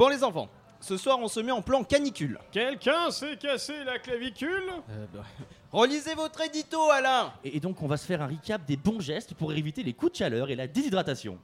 Bon les enfants, ce soir on se met en plan canicule. Quelqu'un s'est cassé la clavicule Relisez votre édito Alain Et et donc on va se faire un recap des bons gestes pour éviter les coups de chaleur et la déshydratation.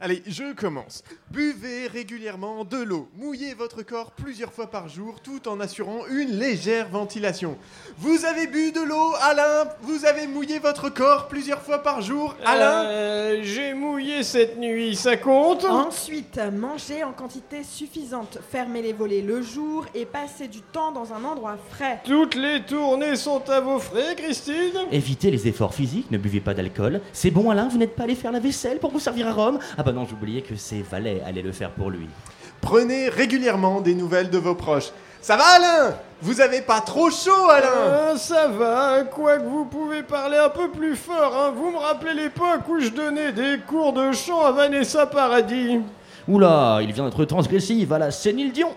Allez, je commence. Buvez régulièrement de l'eau. Mouillez votre corps plusieurs fois par jour tout en assurant une légère ventilation. Vous avez bu de l'eau, Alain? Vous avez mouillé votre corps plusieurs fois par jour, Alain? Euh, J'ai mouillé cette nuit, ça compte? Ensuite, manger en quantité suffisante, fermer les volets le jour et passer du temps dans un endroit frais. Toutes les tournées sont à vos frais, Christine Évitez les efforts physiques, ne buvez pas d'alcool. C'est bon Alain, vous n'êtes pas allé faire la vaisselle pour vous servir à Rome? Ah bah non, j'oubliais que ses valets allaient le faire pour lui. Prenez régulièrement des nouvelles de vos proches. Ça va, Alain? Vous avez pas trop chaud, Alain? Ah, ça va, quoique vous pouvez parler un peu plus fort, hein. Vous me rappelez l'époque où je donnais des cours de chant à Vanessa Paradis Oula, il vient d'être transgressif à la Sénile Dion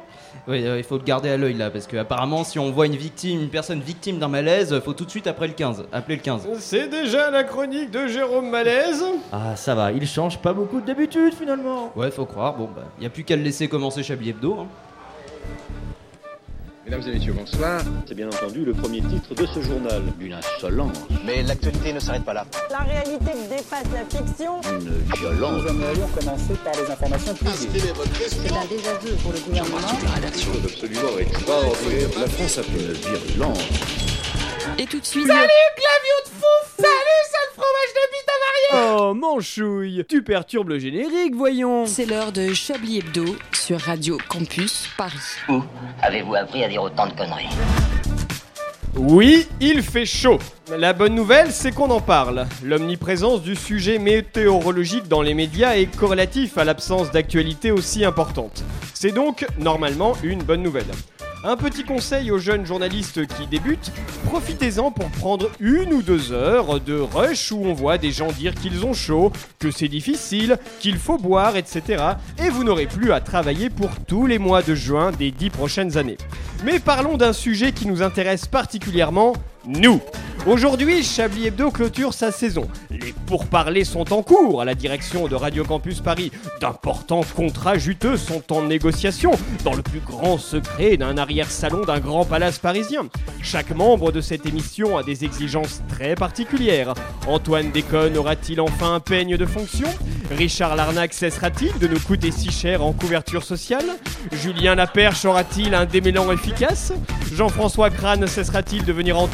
Oui, euh, il faut le garder à l'œil là, parce que apparemment si on voit une victime, une personne victime d'un malaise, faut tout de suite après le 15, appeler le 15. C'est déjà la chronique de Jérôme Malaise Ah ça va, il change pas beaucoup d'habitude finalement Ouais, faut croire, bon bah, y a plus qu'à le laisser commencer Chablis Hebdo. Hein. Mesdames et messieurs, bonsoir. C'est bien entendu le premier titre de ce journal. Une insolence, Mais l'actualité ne s'arrête pas là. La réalité dépasse la fiction. une violence. aimerions commencer par les informations privées. C'est un désaveu pour le gouvernement. absolument extraordinaire. La France a fait une virulence. Et tout de suite. Oh, manchouille Tu perturbes le générique, voyons C'est l'heure de Chablis Hebdo sur Radio Campus Paris. Où avez-vous appris à dire autant de conneries Oui, il fait chaud. La bonne nouvelle, c'est qu'on en parle. L'omniprésence du sujet météorologique dans les médias est corrélatif à l'absence d'actualité aussi importante. C'est donc, normalement, une bonne nouvelle. Un petit conseil aux jeunes journalistes qui débutent, profitez-en pour prendre une ou deux heures de rush où on voit des gens dire qu'ils ont chaud, que c'est difficile, qu'il faut boire, etc. Et vous n'aurez plus à travailler pour tous les mois de juin des dix prochaines années. Mais parlons d'un sujet qui nous intéresse particulièrement, nous. Aujourd'hui, Chablis Hebdo clôture sa saison. Les pourparlers sont en cours à la direction de Radio Campus Paris. D'importants contrats juteux sont en négociation dans le plus grand secret d'un arrière-salon d'un grand palace parisien. Chaque membre de cette émission a des exigences très particulières. Antoine Déconne aura-t-il enfin un peigne de fonction? Richard Larnac cessera-t-il de nous coûter si cher en couverture sociale? Julien Laperche aura-t-il un démêlant efficace? Jean-François Crane cessera-t-il de venir en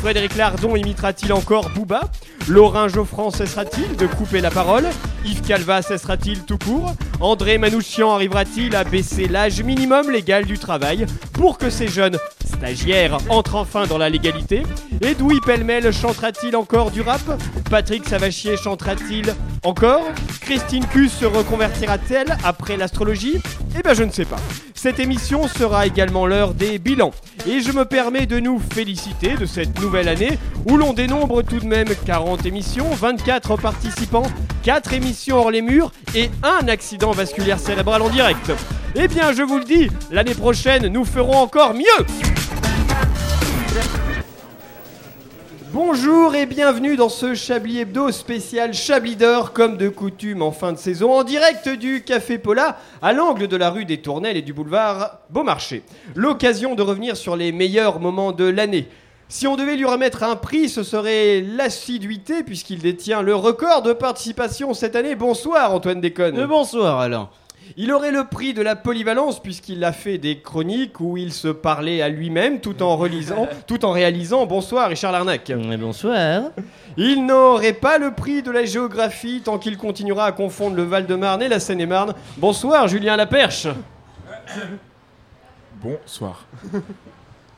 Frédéric Lardon imitera-t-il encore Booba? Laurent Geoffrand cessera-t-il de couper la parole? Yves Calva cessera-t-il tout court? André Manouchian arrivera-t-il à baisser l'âge minimum légal du travail pour que ces jeunes stagiaires entrent enfin dans la légalité? Edoui Pellemel chantera-t-il encore du rap? Patrick Savachier chantera-t-il encore? Christine Cus se reconvertira-t-elle après l'astrologie? Eh ben je ne sais pas. Cette émission sera également l'heure des bilans. Et je me permets de nous féliciter de cette nouvelle année où l'on dénombre tout de même 40 émissions, 24 participants, 4 émissions hors les murs et un accident vasculaire cérébral en direct. Eh bien je vous le dis, l'année prochaine nous ferons encore mieux Bonjour et bienvenue dans ce Chablis Hebdo spécial Chablis d'heure comme de coutume en fin de saison en direct du Café Pola à l'angle de la rue des Tournelles et du boulevard Beaumarchais. L'occasion de revenir sur les meilleurs moments de l'année. Si on devait lui remettre un prix, ce serait l'assiduité puisqu'il détient le record de participation cette année. Bonsoir Antoine Déconne. Euh, bonsoir Alain. Il aurait le prix de la polyvalence puisqu'il a fait des chroniques où il se parlait à lui-même tout en relisant, tout en réalisant. Bonsoir Richard Larnac. Et bonsoir Il n'aurait pas le prix de la géographie tant qu'il continuera à confondre le Val-de-Marne et la Seine-et-Marne. Bonsoir Julien Laperche. Bonsoir.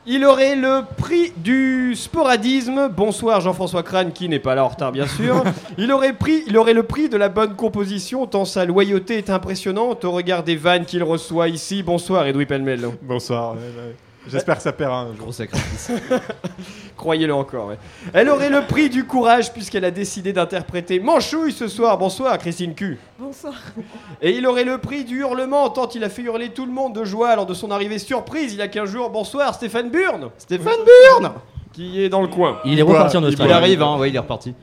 Il aurait le prix du sporadisme. Bonsoir Jean-François Crane qui n'est pas là en retard bien sûr. Il aurait, pris, il aurait le prix de la bonne composition tant sa loyauté est impressionnante au regard des vannes qu'il reçoit ici. Bonsoir Edoui Pellemel. Bonsoir. J'espère que ça paiera un jour. Gros sacrifice. Croyez-le encore. ouais. Elle aurait le prix du courage puisqu'elle a décidé d'interpréter Manchouille ce soir. Bonsoir Christine Q. Bonsoir. Et il aurait le prix du hurlement tant il a fait hurler tout le monde de joie lors de son arrivée surprise il y a 15 jours. Bonsoir Stéphane Burn. Stéphane Burn Qui est dans le coin. Il est reparti en Il Australie. arrive, hein, ouais, il est reparti.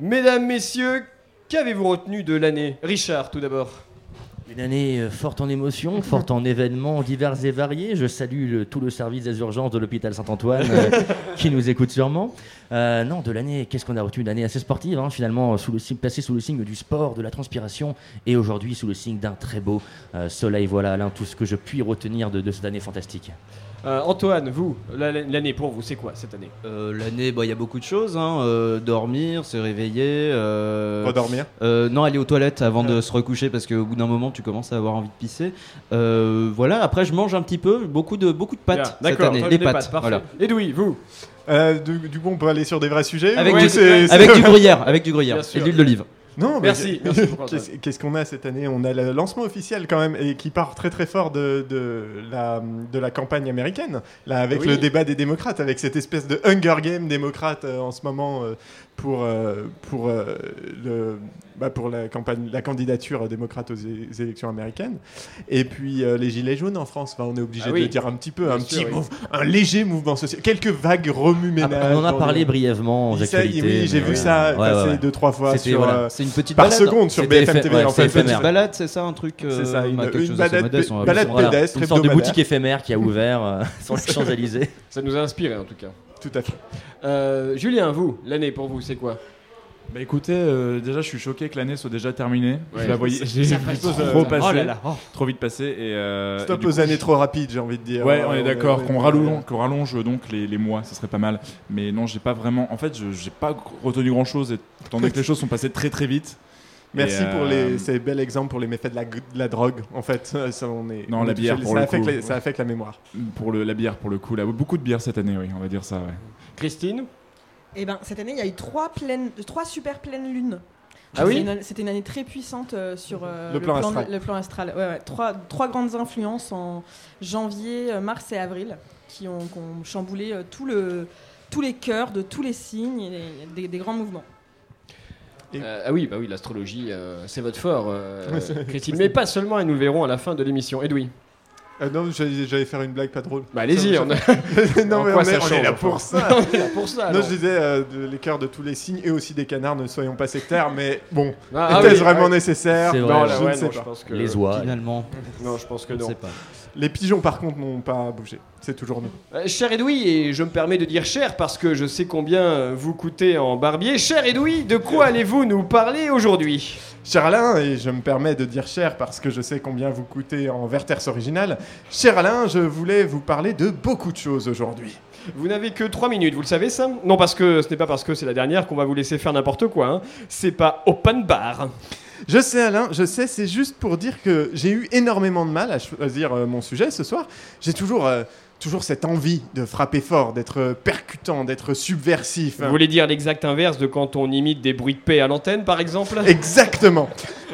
Mesdames, messieurs, qu'avez-vous retenu de l'année? Richard, tout d'abord. Une année euh, forte en émotions, forte en événements divers et variés. Je salue le- tout le service des urgences de l'hôpital Saint-Antoine euh, qui nous écoute sûrement. Euh, non, de l'année, qu'est-ce qu'on a retenu Une année assez sportive, hein, finalement, sous le placée sous le signe du sport, de la transpiration, et aujourd'hui sous le signe d'un très beau euh, soleil. Voilà, Alain, tout ce que je puis retenir de, de cette année fantastique. Euh, Antoine, vous, la- l'année pour vous, c'est quoi cette année? Euh, L'année, bah, il y a beaucoup de choses. hein, euh, dormir, se réveiller. euh, Redormir euh, Non, aller aux toilettes avant de se recoucher parce qu'au bout d'un moment, tu commences à avoir envie de pisser. Euh, voilà. Après, je mange un petit peu, beaucoup de beaucoup de pâtes cette D'accord, année. des pâtes. pâtes, parfait. voilà. Edoui, vous? Euh, du, du coup, on peut aller sur des vrais sujets Avec, ou du, avec du gruyère, avec du gruyère et de l'huile d'olive. Non, mais Merci. Qu'est-ce qu'est-ce qu'on a cette année? On a le lancement officiel quand même et qui part très très fort de, de, la, de la campagne américaine, là avec Oui. le débat des démocrates, avec cette espèce de Hunger Game démocrate euh, en ce moment euh, pour, euh, pour, euh, le, bah, pour la, campagne, la candidature démocrate aux, élections américaines. Et puis euh, les gilets jaunes en France, Enfin, on est obligé Ah de oui. dire un petit peu, Bien un, sûr, petit oui. un léger mouvement social, quelques vagues remue-ménage. Après, on en a parlé les- brièvement aux Oui, ça, actualités. oui, j'ai vu ça Ouais, passer ouais. deux trois fois sur, voilà. euh, C'est une petite par balade. seconde sur BFM TV. c'est. Une petite balade, c'est ça un truc euh, C'est ça, une- une balade- pédestre Une sorte de boutique éphémère qui a ouvert sur les Champs-Élysées. Ça nous a inspiré en tout cas. Tout à fait. Euh, Julien, vous, l'année pour vous, c'est quoi Bah écoutez, euh, déjà je suis choqué que l'année soit déjà terminée. Ouais. je la voyais, j'ai trop, trop, passer, oh là là, oh. trop vite passer et. euh, Stop aux coup, années trop rapides, j'ai envie de dire. Ouais, on est d'accord. ouais, Qu'on rallonge, qu'on rallonge donc les, les mois, ça serait pas mal. Mais non, j'ai pas vraiment. En fait, je- j'ai pas retenu grand chose, étant donné que les choses sont passées très très vite. Merci pour euh, les, ces bels exemples pour les méfaits de la, de la drogue. En fait, ça, on est. Non, on la est bière, touché. pour ça le affecte coup. la- ça affecte la mémoire. Pour le, la bière, pour le coup, là, beaucoup de bière cette année, oui, on va dire ça. Ouais. Christine? Et ben cette année, il y a eu trois pleines, trois super pleines lunes. Ah oui? C'était une- année très puissante euh, sur euh, Le plan astral. le plan astral. Ouais, ouais. Trois, trois grandes influences en janvier, mars et avril qui ont, qui ont chamboulé euh, tout le, tous les cœurs de tous les signes et les- des, des grands mouvements. Euh, ah oui, bah oui, l'astrologie, euh, c'est votre fort, euh, Christine. Mais pas seulement, et nous le verrons à la fin de l'émission. Edoui. Euh, non, j'allais faire une blague pas drôle. Bah allez-y, on a- non, mais on, est, on est change, là pour ça. On est là pour ça, Non, alors. je disais euh, de- les cœurs de tous les signes et aussi des canards, ne soyons pas sectaires, mais bon, Ah, ah était-ce oui, vraiment ouais. nécessaire? C'est Non, là, Je ouais, ne sais non, pas. je pense que. Les oies. Finalement, Non, je pense que je non. sais pas. Les pigeons, par contre, n'ont pas bougé. C'est toujours nous. Euh, cher Edoui, et je me permets de dire cher parce que je sais combien vous coûtez en barbier. Cher Edoui, de quoi allez-vous nous parler aujourd'hui? Cher Alain, et je me permets de dire cher parce que je sais combien vous coûtez en Verters original, cher Alain, je voulais vous parler de beaucoup de choses aujourd'hui. Vous n'avez que 3 minutes, vous le savez ça? Non, parce que ce n'est pas parce que c'est la dernière qu'on va vous laisser faire n'importe quoi. hein. C'est pas open bar. Je sais Alain, je sais, c'est juste pour dire que j'ai eu énormément de mal à choisir euh, mon sujet ce soir. J'ai toujours, euh, toujours cette envie de frapper fort, d'être percutant, d'être subversif. Vous voulez dire l'exact inverse de quand on imite des bruits de paix à l'antenne, par exemple? Exactement.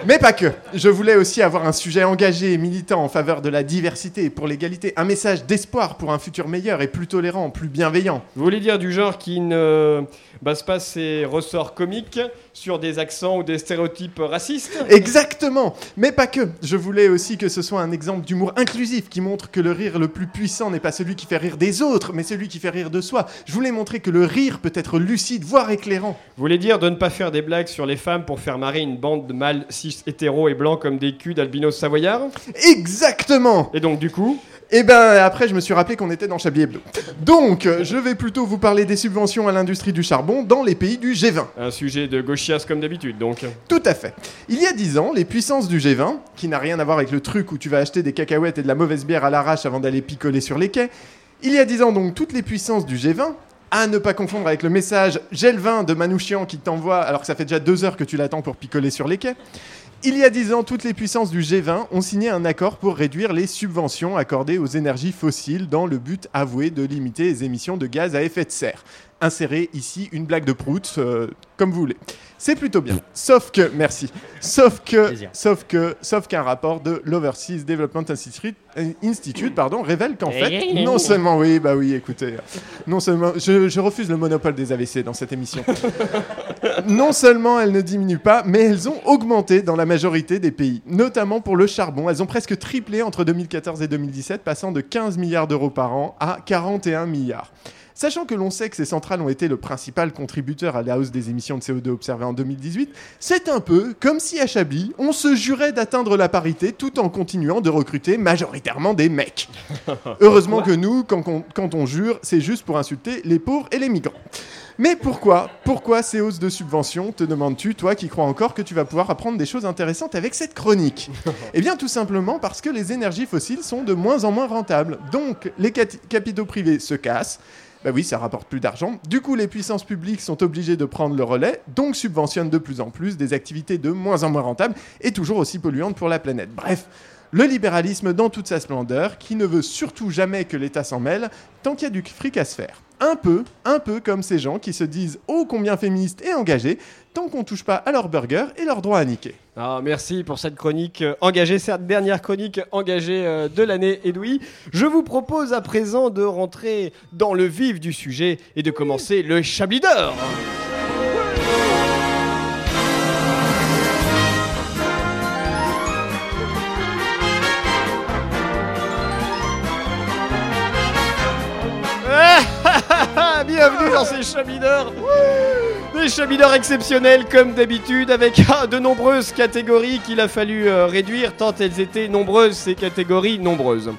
Mais pas que. Je voulais aussi avoir un sujet engagé et militant en faveur de la diversité et pour l'égalité. Un message d'espoir pour un futur meilleur et plus tolérant, plus bienveillant. Vous voulez dire du genre qui ne base pas ses ressorts comiques sur des accents ou des stéréotypes racistes? Exactement. Mais pas que. Je voulais aussi que ce soit un exemple d'humour inclusif qui montre que le rire le plus puissant n'est pas celui qui fait rire des autres, mais celui qui fait rire de soi. Je voulais montrer que le rire peut être lucide, voire éclairant. Vous voulez dire de ne pas faire des blagues sur les femmes pour faire marrer une bande de mâles cis hétéros et blancs comme des culs d'albinos savoyards Exactement. Et donc du coup Et ben après, je me suis rappelé qu'on était dans Chablis Hebdo. Donc, je vais plutôt vous parler des subventions à l'industrie du charbon dans les pays du G20. Un sujet de gauchias comme d'habitude, donc. Tout à fait. Il y a 10 ans, les puissances du G20, qui n'a rien à voir avec le truc où tu vas acheter des cacahuètes et de la mauvaise bière à l'arrache avant d'aller picoler sur les quais, il y a 10 ans donc, toutes les puissances du G20, à ne pas confondre avec le message J'ai le vin de Manouchian qui t'envoie alors que ça fait déjà deux heures que tu l'attends pour picoler sur les quais. Il y a 10 ans, toutes les puissances du G20 ont signé un accord pour réduire les subventions accordées aux énergies fossiles dans le but avoué de limiter les émissions de gaz à effet de serre. Insérer ici une blague de prout, euh, comme vous voulez. C'est plutôt bien. Sauf que, merci. Sauf que, Plaisir. sauf que, sauf qu'un rapport de l'Overseas Development Institute, euh, Institute pardon, révèle qu'en fait, non seulement, oui, bah oui, écoutez, non seulement, je, je refuse le monopole des AVC dans cette émission. non seulement elles ne diminuent pas, mais elles ont augmenté dans la majorité des pays, notamment pour le charbon. Elles ont presque triplé entre 2014 et 2017, passant de 15 milliards d'euros par an à 41 milliards. Sachant que l'on sait que ces centrales ont été le principal contributeur à la hausse des émissions de CO2 observées en 2018, c'est un peu comme si à Chablis, on se jurait d'atteindre la parité tout en continuant de recruter majoritairement des mecs. Heureusement que nous, quand on, quand on jure, c'est juste pour insulter les pauvres et les migrants. Mais pourquoi Pourquoi ces hausses de subventions, te demandes-tu, toi qui crois encore que tu vas pouvoir apprendre des choses intéressantes avec cette chronique? Eh bien tout simplement parce que les énergies fossiles sont de moins en moins rentables. Donc les capitaux privés se cassent. Bah oui, ça rapporte plus d'argent. Du coup, les puissances publiques sont obligées de prendre le relais, donc subventionnent de plus en plus des activités de moins en moins rentables et toujours aussi polluantes pour la planète. Bref, le libéralisme dans toute sa splendeur, qui ne veut surtout jamais que l'État s'en mêle, tant qu'il y a du fric à se faire. Un peu, un peu comme ces gens qui se disent ô combien féministes et engagés, tant qu'on touche pas à leur burger et leur droit à niquer. Ah, merci pour cette chronique engagée, cette dernière chronique engagée euh, de l'année, Edoui. Je vous propose à présent de rentrer dans le vif du sujet et de commencer le Chablis d'or. Bienvenue dans ces d'or. Des d'or exceptionnels comme d'habitude avec ah, de nombreuses catégories qu'il a fallu euh, réduire tant elles étaient nombreuses ces catégories nombreuses.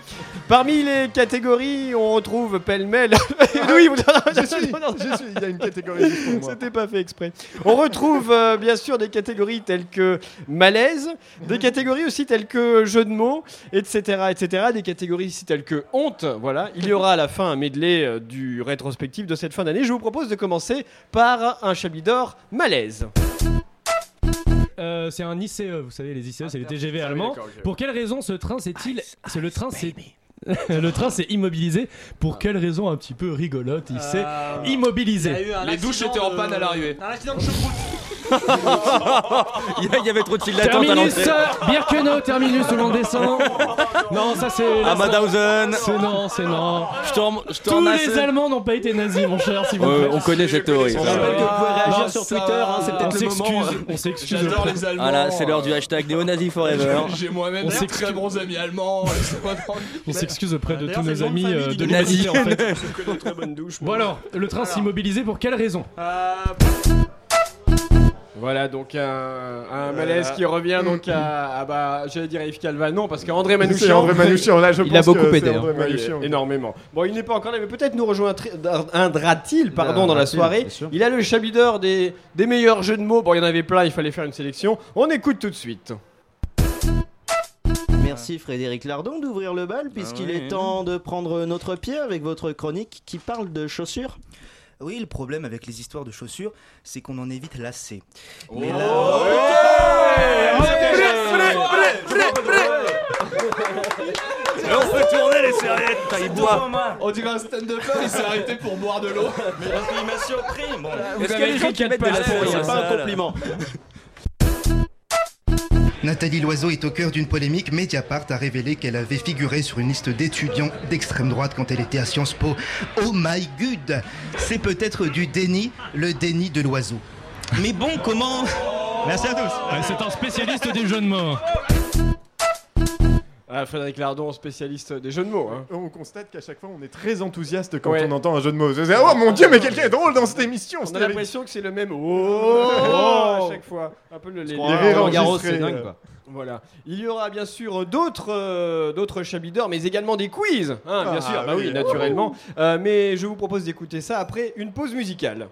Parmi les catégories, on retrouve pêle-mêle. oui, vous- Je suis, je suis, il y a une catégorie juste pour moi. C'était pas fait exprès. On retrouve euh, bien sûr des catégories telles que malaise, des catégories aussi telles que jeu de mots, etc., etc. Des catégories aussi telles que honte. Voilà. Il y aura à la fin un medley euh, du rétrospectif de cette fin d'année. Je vous propose de commencer par un Chablis d'or malaise. Euh, c'est un ICE, vous savez, les ICE, c'est les TGV Ah oui, allemands. Pour quelle raison ce train s'est-il. C'est le train s'est. le train s'est immobilisé. Pour quelle raison un petit peu rigolote Il s'est immobilisé. Les douches étaient en panne à l'arrivée. Un accident de. Il y avait trop de files d'attente à Terminus, l'entrée. Birkenau, terminus, où l'on descend. Non, ça c'est. À Madhausen. C'est non, c'est non. Je je Tous les Allemands n'ont pas été nazis, mon cher, s'il vous plaît. on connaît cette théorie. On ça. rappelle que vous pouvez réagir Ah, sur ça, Twitter, hein, c'est on peut-être le s'excuse, moment. On s'excuse. J'adore les Allemands. Voilà, c'est l'heure du hashtag néo-nazi forever. J'ai moi-même On des s'excuse. très bons amis allemands. On s'excuse auprès de D'ailleurs, tous nos le amis euh, de l'humanité, en fait. Bon alors, le train s'est immobilisé pour quelle raison? Voilà donc un, un malaise qui revient donc à, à, bah j'allais dire à Yves Calva. Non parce qu'André Manouchian. André Manouchian, là, je il a beaucoup aidé hein. Énormément. Bon il n'est pas encore là mais peut-être nous rejoindra-t-il pardon dans la soirée. il a le Chablis d'or des, des meilleurs jeux de mots. Bon il y en avait plein il fallait faire une sélection. On écoute tout de suite. Merci Frédéric Lardon d'ouvrir le bal puisqu'il ouais. est temps de prendre notre pied avec votre chronique qui parle de chaussures. Oui, le problème avec les histoires de chaussures, c'est qu'on en est vite lassé. Oh. Mais Et on fait tourner les serviettes, il boit. On dirait un stand-upper, il s'est arrêté pour boire de l'eau. Il m'a surpris. Bon. Est-ce qu'il y a avez des gens qui mettent de la C'est pas un là compliment. Nathalie Loiseau est au cœur d'une polémique. Mediapart a révélé qu'elle avait figuré sur une liste d'étudiants d'extrême droite quand elle était à Sciences Po. Oh my god C'est peut-être du déni, le déni de l'oiseau. Mais bon, comment? Merci à tous Ouais, C'est un spécialiste des jeux de mots. Ah, Frédéric Lardon spécialiste des jeux de mots hein. On constate qu'à chaque fois, on est très enthousiaste quand Ouais. on entend un jeu de mots. Oh mon dieu, mais quelqu'un est drôle dans cette émission on a l'impression que c'est le même oh, à chaque fois un peu le les, c'est dingue euh. quoi. Voilà. Il y aura bien sûr d'autres euh, d'autres d'or, mais également des quiz, hein, bien Ah, sûr. Bah oui, oui. naturellement. Euh, mais je vous propose d'écouter ça après une pause musicale.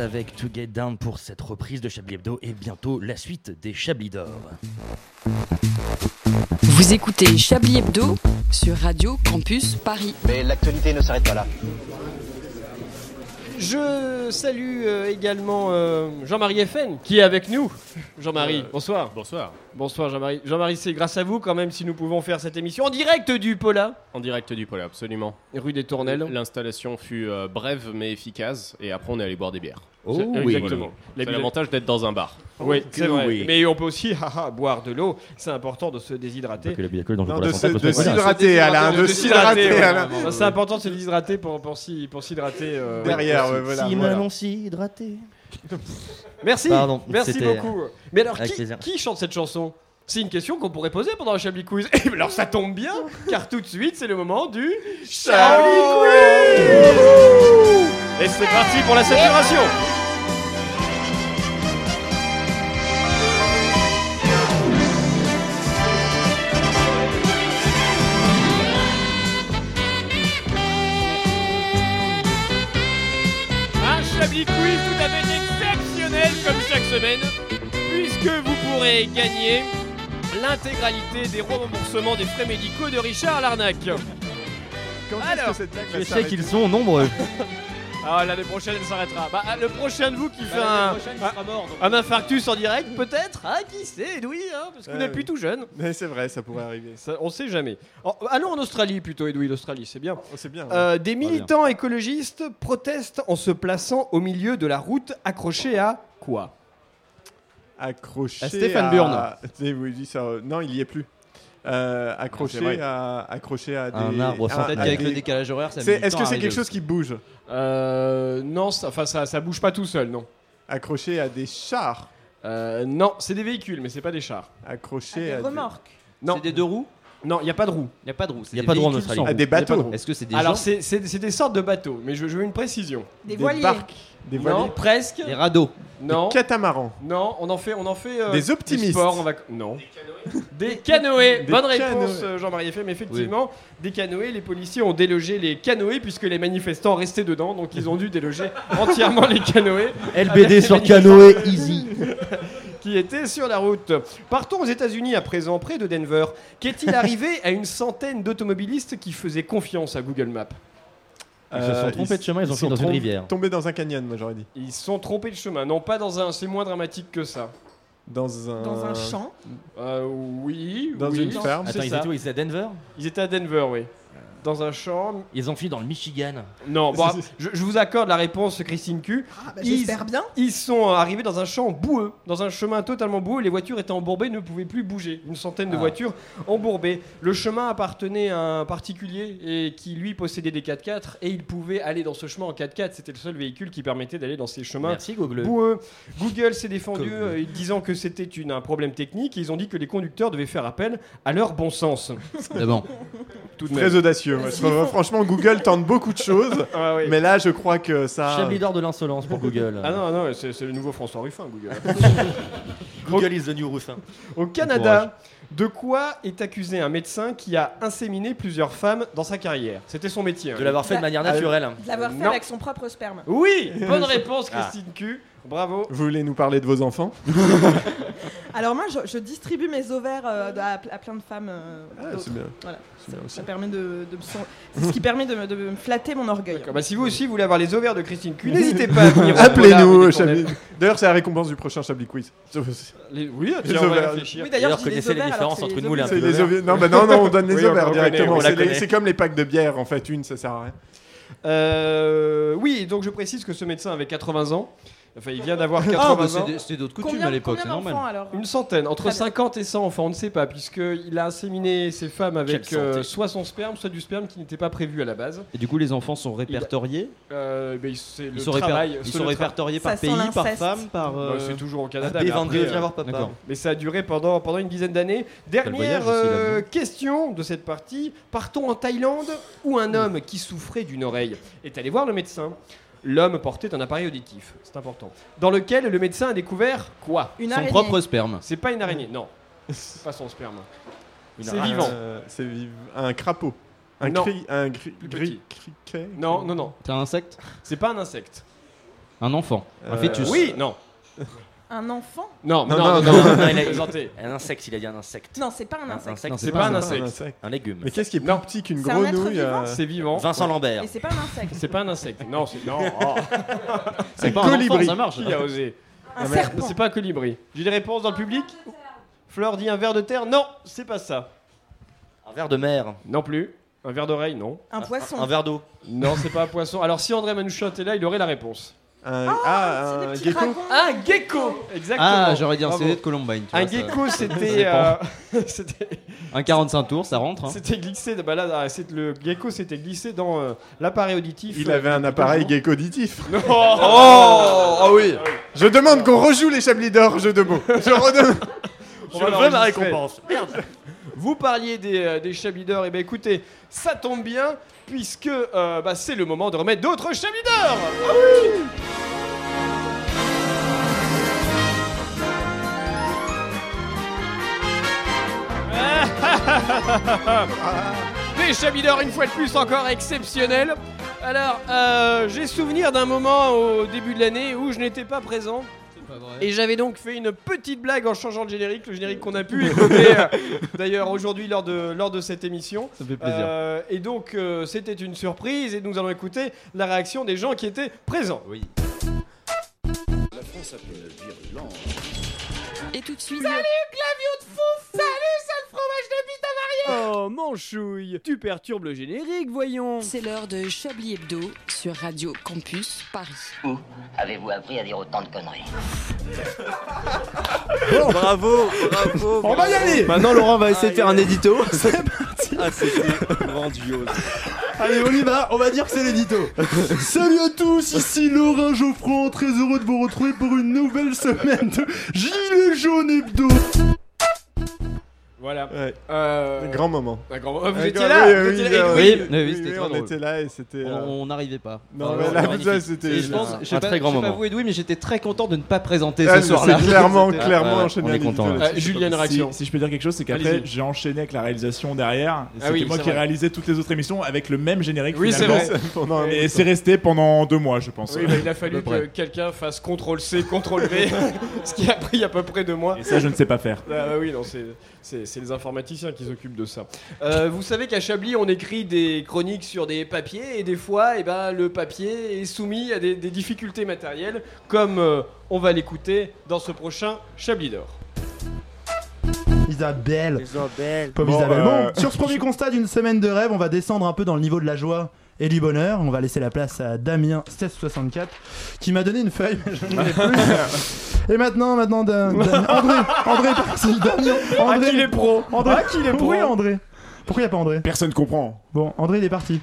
Avec To Get Down pour cette reprise de Chablis Hebdo et bientôt la suite des Chablis d'Or. Vous écoutez Chablis Hebdo sur Radio Campus Paris. Mais l'actualité ne s'arrête pas là. Je salue euh, également euh, Jean-Marie FN qui est avec nous. Jean-Marie, bonsoir. Bonsoir. Bonsoir Jean-Marie. Jean-Marie, c'est grâce à vous quand même si nous pouvons faire cette émission en direct du Pola. En direct du pôle, absolument. Rue des Tournelles. L'installation fut euh, brève mais efficace et après on est allé boire des bières. Oh oui. Exactement. La C'est l'avantage d'être dans un bar. Oui, c'est vrai. oui. Mais on peut aussi haha, boire de l'eau. C'est important de se déshydrater. Que Non, la de se- parce de que voilà. s'hydrater, Alain, de s'hydrater. Alain. C'est important de se déshydrater pour, pour s'y- pour s'hydrater. euh, Derrière, ouais. voilà. Si voilà. Manon s'y hydrater. Merci. Pardon, Merci c'était- beaucoup. Mais alors, Avec qui, plaisir. qui chante cette chanson? C'est une question qu'on pourrait poser pendant le Chablis Quiz. Et alors, ça tombe bien, car tout de suite, c'est le moment du Chablis Quiz Et c'est parti pour la saturation Un Chablis Quiz tout à fait exceptionnel comme chaque semaine, puisque vous pourrez gagner l'intégralité des remboursements des frais médicaux de Richard Larnac. Quand Alors, que cette blague va Je sais s'arrêter qu'ils sont nombreux. Ah, l'année prochaine, elle s'arrêtera. Bah, le prochain de vous qui fait un, un, un infarctus en direct, peut-être Ah, qui sait, Edoui, hein, parce que vous Euh, n'êtes plus tout jeune. Mais c'est vrai, ça pourrait arriver. Ça, on sait jamais. Oh, allons en Australie plutôt, Edoui, l'Australie, c'est bien. Oh, c'est bien. ouais. Euh, des militants écologistes protestent en se plaçant au milieu de la route accrochée à quoi? Accroché à Stéphane Burn. Ça. euh, Non, il y est plus. Euh, accroché à accroché à des Un arbre à- Peut-être à qu'avec des- le décalage horaire, ça Est-ce que à c'est quelque chose qui bouge euh, Non, ça, enfin, ça, ça bouge pas tout seul, non. Accroché à des chars Euh, non, c'est des véhicules, mais c'est pas des chars. Accroché Des à, des... remorques. Non, C'est des deux roues? Non, il y a pas de roue. Il n'y a pas de roues. c'est Y a des pas de roues en Australie. des a bateaux roue. Est-ce que c'est des Alors, c'est c'est- c'est des sortes de bateaux, mais je, je veux une précision. Des voiliers. barques. Des non, voiliers presque. Des radeaux Non, Catamarans non, on en fait, on en fait. euh, Des optimistes. sport, on va... Non. Des canoës. Des Bonne canoës. réponse, euh, Jean-Marie FM. Effectivement, des canoës. Les policiers ont délogé les canoës puisque les manifestants restaient dedans, donc ils ont dû déloger entièrement les canoës. LBD sur les canoë, easy. qui était sur la route. Partons aux États-Unis à présent, près de Denver. Qu'est-il arrivé à une centaine d'automobilistes qui faisaient confiance à Google Maps? Ils se sont trompés de chemin, ils ont dans une rivière. Tombés dans un canyon, moi j'aurais dit. Ils se sont trompés de chemin. Non, pas dans un. C'est moins dramatique que ça. Dans un. Dans un champ. Euh, oui. Dans oui, une ferme. c'est Attends, ils ça. étaient où? Ils étaient à Denver? Ils étaient à Denver, oui. Dans un champ. Ils ont fini dans le Michigan. Non, bon, je, je vous accorde la réponse, Christine Q. Ah, bah, Ils- J'espère bien. Ils sont arrivés dans un champ boueux, dans un chemin totalement boueux. Les voitures étaient embourbées, ne pouvaient plus bouger. Une centaine de Ah. voitures embourbées. Le chemin appartenait à un particulier et qui lui possédait des 4x4 et il pouvait aller dans ce chemin en 4x4. C'était le seul véhicule qui permettait d'aller dans ces chemins Merci Google. boueux. Google s'est défendu Google. euh, disant que c'était une- un problème technique. Ils ont dit que les conducteurs devaient faire appel à leur bon sens. Tout de Très même. Franchement, Google tente beaucoup de choses, Ah oui. mais là, je crois que ça. Chablis d'or de l'insolence pour Google. Ah non, non, c'est c'est le nouveau François Ruffin, Google. Google is the new Ruffin. Au Canada, de quoi est accusé un médecin qui a inséminé plusieurs femmes dans sa carrière? C'était son métier. hein. De l'avoir fait de manière Ah, naturelle. De l'avoir fait Non. avec son propre sperme. Oui, bonne réponse, Ah. Christine Q. Bravo. Vous voulez nous parler de vos enfants? Alors moi, je, je distribue mes ovaires euh, à, à plein de femmes. euh, Ah, c'est bien. Voilà. C'est bien aussi. Ça permet de, c'est ce qui permet de, me- de me flatter mon orgueil. Bah, si vous aussi voulez avoir les ovaires de Christine Q, n'hésitez pas à venir. Appelez-nous, Chablis. D'ailleurs, c'est la récompense du prochain Chablis Quiz. Les- Oui, Les ovaires. réfléchir. Oui, d'ailleurs, je dis les différences entre les une moule et un ovaires. Non, bah non, non, on donne les ovaires directement. C'est comme les packs de bière, en fait, une, ça sert à rien. Euh, oui, donc je précise que ce médecin avait 80 ans. Enfin, il vient d'avoir Ah, 80 bah, ans. c'était- d'autres coutumes à l'époque, c'est normal. alors Une centaine, entre Très bien. 50 et 100 enfants, on ne sait pas, puisqu'il a inséminé ses femmes avec euh, soit son sperme, soit du sperme qui n'était pas prévu à la base. Et du coup, les enfants sont répertoriés Euh, ben, c'est le Ils sont, réper- travail, ils sont le répertoriés par pays, par femme, par. Bah, euh, c'est toujours au Canada. B22, mais après, viens euh, voir papa. D'accord. Mais ça a duré pendant, pendant une dizaine d'années. Dernière voyage euh, question de cette partie. Partons en Thaïlande où un homme qui souffrait d'une oreille est allé voir le médecin. L'homme portait un appareil auditif, c'est important. Dans lequel le médecin a découvert quoi? Une Son araignée. propre sperme. C'est pas une araignée, non. C'est pas son sperme. Une C'est araignée. vivant. Euh, C'est viv- un crapaud. Un Non. cri, un gri, Plus gri- petit. criquet. Non, non, non. C'est un insecte? C'est pas un insecte. Un enfant Un Euh, fœtus Oui, non. Un enfant Non, Non, non, non, non, non, non, non, non, il a- plaisantez. Un insecte, il a dit un insecte. Non, c'est pas un Un insecte. C'est pas un insecte. insecte. un légume. Mais qu'est-ce qui est plus Non. petit qu'une grenouille euh, C'est vivant. Vincent Lambert. Et c'est pas un insecte. C'est pas un insecte. Non, c'est non. oh, C'est pas un colibri. ça marche. qui a osé Un serpent. C'est pas un colibri. J'ai des réponses dans le public Fleur dit un verre de terre Non, c'est pas ça. Un verre de mer. Non plus. Un verre d'oreille Non. Un poisson. Un verre d'eau. Non, c'est pas un poisson. Alors si André Manouchot est là, il aurait la réponse. Un, Oh, Ah, des un gecko dragons. Un gecko Exactement. Ah, j'aurais dit un. CD de Columbine. tu Un vois, gecko, c'était. euh, c'était Un 45 tours, ça rentre. hein. c'était glissé. Bah là, ah, le gecko s'était glissé dans euh, l'appareil auditif. Il euh, avait un appareil gecko auditif. Non. Oh, oh oui. Je demande qu'on rejoue les Chablis d'or, jeu de mots. Je redonne. On Je veux ma récompense. Merde. Vous parliez des, des chablis d'or, et ben écoutez, ça tombe bien, puisque euh, bah, c'est le moment de remettre d'autres chablis d'or Ah oui Des chablis d'or, une fois de plus, encore exceptionnels. Alors, euh, j'ai souvenir d'un moment au début de l'année où je n'étais pas présent. Et j'avais donc fait une petite blague en changeant le générique, le générique qu'on a pu écouter euh, d'ailleurs aujourd'hui lors de, lors de cette émission. Ça fait plaisir. Euh, et donc euh, c'était une surprise et nous allons écouter la réaction des gens qui étaient présents. Oui. La France a fait une virulence. Et tout de suite. Oh manchouille, tu perturbes le générique, voyons. C'est l'heure de Chablis Hebdo sur Radio Campus Paris. Où avez-vous appris à dire autant de conneries Bravo, bravo. On va y aller Maintenant, Laurent va essayer de faire un édito. C'est parti Ah, c'était grandiose. Allez, on y va, on va dire que c'est l'édito. Salut à tous, ici Laurent Geoffroy, très heureux de vous retrouver pour une nouvelle semaine de Gilets jaunes hebdo. Voilà. Ouais. Euh, Un grand moment. un grand moment. Vous Un étiez grand- là, oui, vous oui, étiez oui, là, oui, oui. oui, c'était on drôle. était là et c'était. euh, On n'arrivait pas. Non, mais c'était là, ça, c'était- je pense, un je très grand je sais pas moment. vous Edoui, mais j'étais très content de ne pas présenter Ah, ce soir-là. C'est clairement, clairement enchaîné on est content. Euh, Julien, réaction. si je peux dire quelque chose, c'est qu'après j'ai enchaîné avec la réalisation derrière. Ah C'était moi qui réalisais toutes les autres émissions avec le même générique. Oui, c'est vrai. Et c'est resté pendant deux mois, je pense. Oui, il a fallu que quelqu'un fasse CTRL C, CTRL V, ce qui a pris à peu près deux mois. Et ça, je ne sais pas faire. Ah bah oui, non, c'est, c'est, les informaticiens qui s'occupent de ça. Euh, vous savez qu'à Chablis, on écrit des chroniques sur des papiers et des fois, eh ben, le papier est soumis à des, des difficultés matérielles, comme euh, on va l'écouter dans ce prochain Chablis d'or. Isabelle. Isabelle. Pauvre Bon, Isabelle. euh, Bon, sur ce premier constat d'une semaine de rêve, on va descendre un peu dans le niveau de la joie et du bonheur. On va laisser la place à Damien 1664 qui m'a donné une feuille, mais je ne l'ai plus. Et maintenant, maintenant, Da- André, André, parti. Damien, Ah, André, qu'il est pro André, Ah, qu'il est pro Oui, André. Pourquoi il n'y a pas André? Personne comprend. Bon, André il est parti.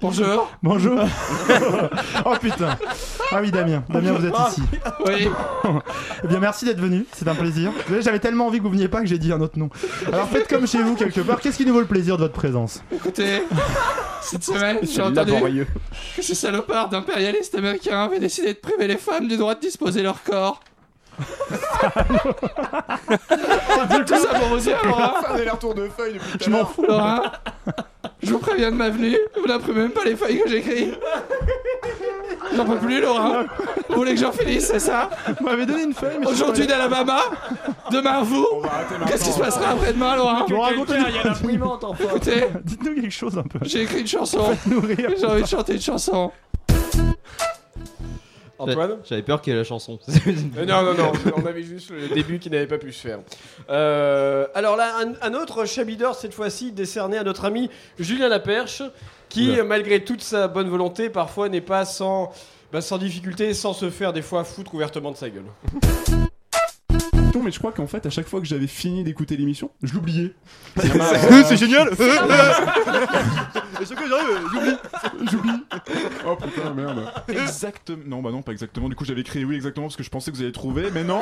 Bonjour. Bonjour. oh putain. Ah oui, Damien. Damien, vous êtes ici. Oui. Eh bien, merci d'être venu. C'est un plaisir. J'avais tellement envie que vous veniez pas que j'ai dit un autre nom. Alors faites comme chez vous quelque part. Qu'est-ce qui nous vaut le plaisir de votre présence? Écoutez, cette semaine, j'ai C'est entendu laborieux. que ces salopards d'impérialistes américains avaient décidé de priver les femmes du droit de disposer leur corps. Tout ça pour vous dire, Laura. Faire des retours de feuilles depuis tout à Je m'en l'heure. fous. Laura, je vous préviens de ma venue, vous n'imprimez même pas les feuilles que j'écris. J'en peux plus, Laura. Vous voulez que j'en finisse, c'est ça? Vous m'avez donné une feuille, mais je Aujourd'hui pas d'Alabama, demain vous. On va arrêter maintenant. Qu'esse qui se passera après-demain, Laura? Bon, racontez-nous. Il y a l'imprimante enfin. Écoutez, Dites-nous quelque chose un peu. j'ai écrit une chanson. J'ai envie de chanter une chanson. Antoine J'avais peur qu'il y ait la chanson. Euh, Non, non, non, on avait juste le début qui n'avait pas pu se faire. Euh, alors là, un, un autre chabidor, cette fois-ci, décerné à notre ami Julien Laperche, qui, malgré toute sa bonne volonté, parfois n'est pas sans, bah, sans difficulté, sans se faire des fois foutre ouvertement de sa gueule. Mais je crois qu'en fait, à chaque fois que j'avais fini d'écouter l'émission, je l'oubliais. C'est génial ce que j'arrive, j'oublie. J'oublie. Oh putain, merde. Exactement. Non, bah non, pas exactement. Du coup, j'avais écrit oui, exactement, parce que je pensais que vous alliez trouver, mais non.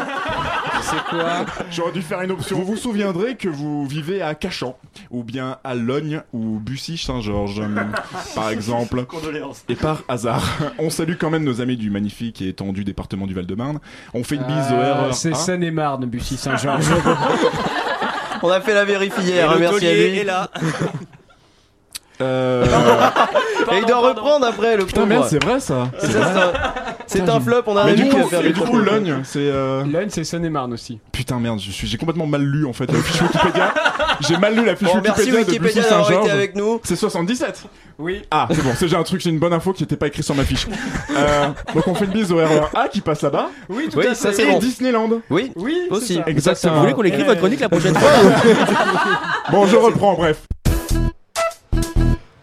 C'est quoi? J'aurais dû faire une option. Vous vous souviendrez que vous vivez à Cachan, ou bien à Logne, ou Bussy-Saint-Georges, par exemple. Condoléances. Et par hasard, on salue quand même nos amis du magnifique et étendu département du Val-de-Marne. On fait une bise au Euh, RER. c'est A. Seine-et-Marne, Bussy Saint-Georges. On a fait la vérif hier, hein, merci à lui. là. Euh... Et il doit reprendre après le Putain, merde, c'est vrai ça. C'est ça, c'est un- flop, on a un Mais du qui coup, du du coup. Logne, c'est. euh, Lune, c'est Seine-et-Marne aussi. Putain, merde, je suis- j'ai complètement mal lu en fait la fiche Wikipédia. J'ai mal lu la fiche Bon, merci Wikipédia de Wikipédia Bussy d'avoir été Saint-Georges. avec nous. C'est 77. Oui. Ah, c'est bon, c'est j'ai un truc, j'ai une bonne info qui n'était pas écrit sur ma fiche. Euh, donc on fait une bise au RER A qui passe là-bas. Oui, tout Oui, à ça, fait. c'est Et bon. Disneyland. Oui, Oui, c'est aussi. ça. Exactement. Vous voulez qu'on écrive votre chronique la prochaine fois Bon, je reprends, bref.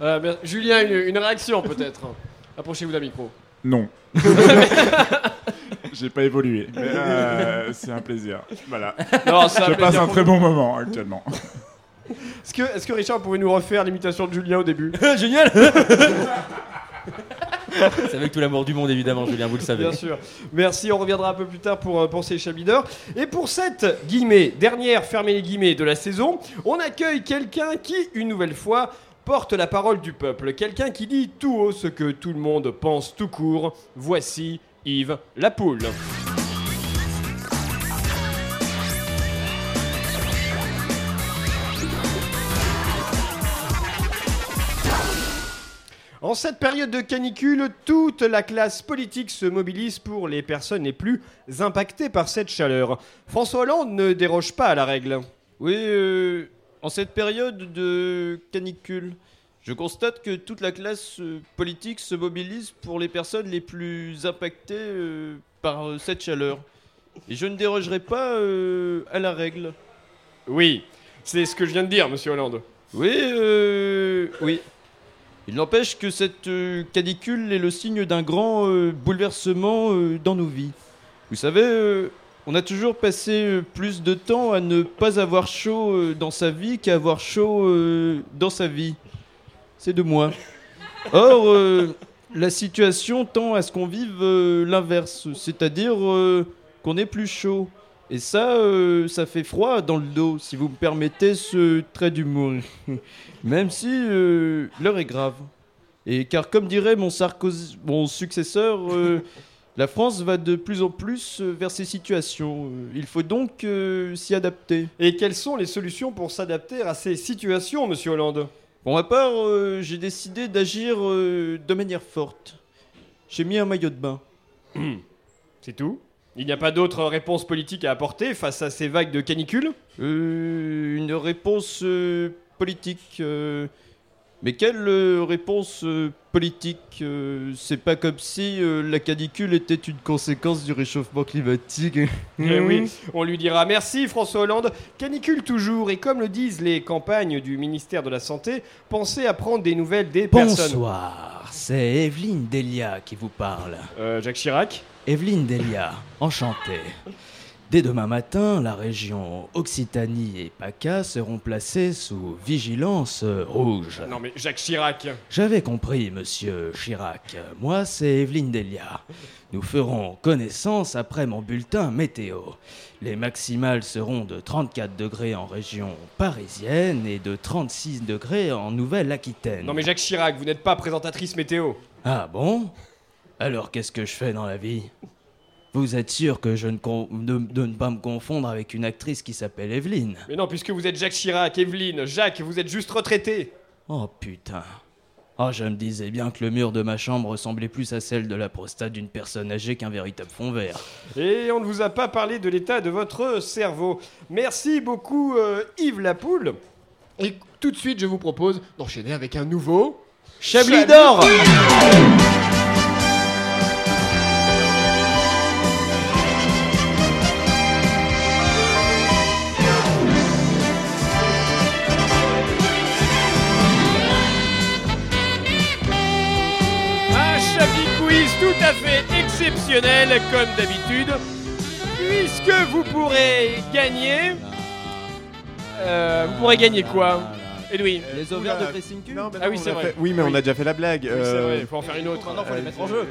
Euh, bien- Julien, une, une réaction peut-être. Approchez-vous d'un micro. Non. J'ai pas évolué. Mais euh, c'est un plaisir. Voilà. Non, c'est un Je passe un très bon moment actuellement. Est-ce que, est-ce que Richard pourrait nous refaire l'imitation de Julien au début Génial C'est avec tout l'amour du monde, évidemment, Julien, vous le savez. Bien sûr. Merci, on reviendra un peu plus tard pour, euh, pour ces chabideurs. Et pour cette guillemets, dernière, fermez les guillemets, de la saison, on accueille quelqu'un qui, une nouvelle fois, porte la parole du peuple. Quelqu'un qui dit tout haut ce que tout le monde pense tout court. Voici Yves Lapoule. En cette période de canicule, toute la classe politique se mobilise pour les personnes les plus impactées par cette chaleur. François Hollande ne déroge pas à la règle. Oui, euh, en cette période de canicule, je constate que toute la classe euh, politique se mobilise pour les personnes les plus impactées euh, par euh, cette chaleur. Et je ne dérogerai pas à la règle. Oui, c'est ce que je viens de dire, monsieur Hollande. Oui, euh, oui. Il n'empêche que cette canicule est le signe d'un grand euh, bouleversement euh, dans nos vies. Vous savez, on a toujours passé euh, plus de temps à ne pas avoir chaud euh, dans sa vie qu'à avoir chaud euh, dans sa vie. C'est de moi. Or, la situation tend à ce qu'on vive l'inverse, c'est-à-dire qu'on est plus chaud. Et ça, ça fait froid dans le dos, si vous me permettez ce trait d'humour. Même si l'heure est grave. Et car comme dirait mon, Sarkozy, mon successeur, la France va de plus en plus euh, vers ces situations. Euh, Il faut donc euh, s'y adapter. Et quelles sont les solutions pour s'adapter à ces situations, monsieur Hollande? Pour ma part, euh, j'ai décidé d'agir euh, de manière forte. J'ai mis un maillot de bain. C'est tout? Il n'y a pas d'autre réponse politique à apporter face à ces vagues de canicule Euh, une réponse politique. Mais quelle euh, réponse euh, politique euh, C'est pas comme si la canicule était une conséquence du réchauffement climatique. Eh oui, on lui dira merci François Hollande. Canicule toujours, et comme le disent les campagnes du ministère de la Santé, pensez à prendre des nouvelles des personnes. Bonsoir, c'est Evelyne Delia qui vous parle. Euh, Jacques Chirac Evelyne Delia, enchantée. Dès demain matin, la région Occitanie et PACA seront placées sous vigilance rouge. Non mais Jacques Chirac. J'avais compris, monsieur Chirac. Moi, c'est Evelyne Delia. Nous ferons connaissance après mon bulletin météo. Les maximales seront de 34 degrés en région parisienne et de 36 degrés en Nouvelle-Aquitaine. Non mais Jacques Chirac, vous n'êtes pas présentatrice météo. Ah bon? Alors qu'est-ce que je fais dans la vie? Vous êtes sûr que je ne, con- de, de ne pas me confondre avec une actrice qui s'appelle Evelyne? Mais non, puisque vous êtes Jacques Chirac, Evelyne, Jacques, vous êtes juste retraité. Oh putain. Oh, je me disais bien que le mur de ma chambre ressemblait plus à celle de la prostate d'une personne âgée qu'un véritable fond vert. Et on ne vous a pas parlé de l'état de votre cerveau. Merci beaucoup euh, Yves Lapoule. Et tout de suite, je vous propose d'enchaîner avec un nouveau... Chablis d'or exceptionnel, comme d'habitude, puisque vous pourrez gagner... Euh, vous pourrez gagner quoi Edoui? Les ovaires de pressing cul Ah oui, c'est vrai. fait- Oui, mais on a déjà fait la blague. Oui, c'est euh, vrai, il faut en faire une autre. Maintenant, faut les euh, mettre en jeu.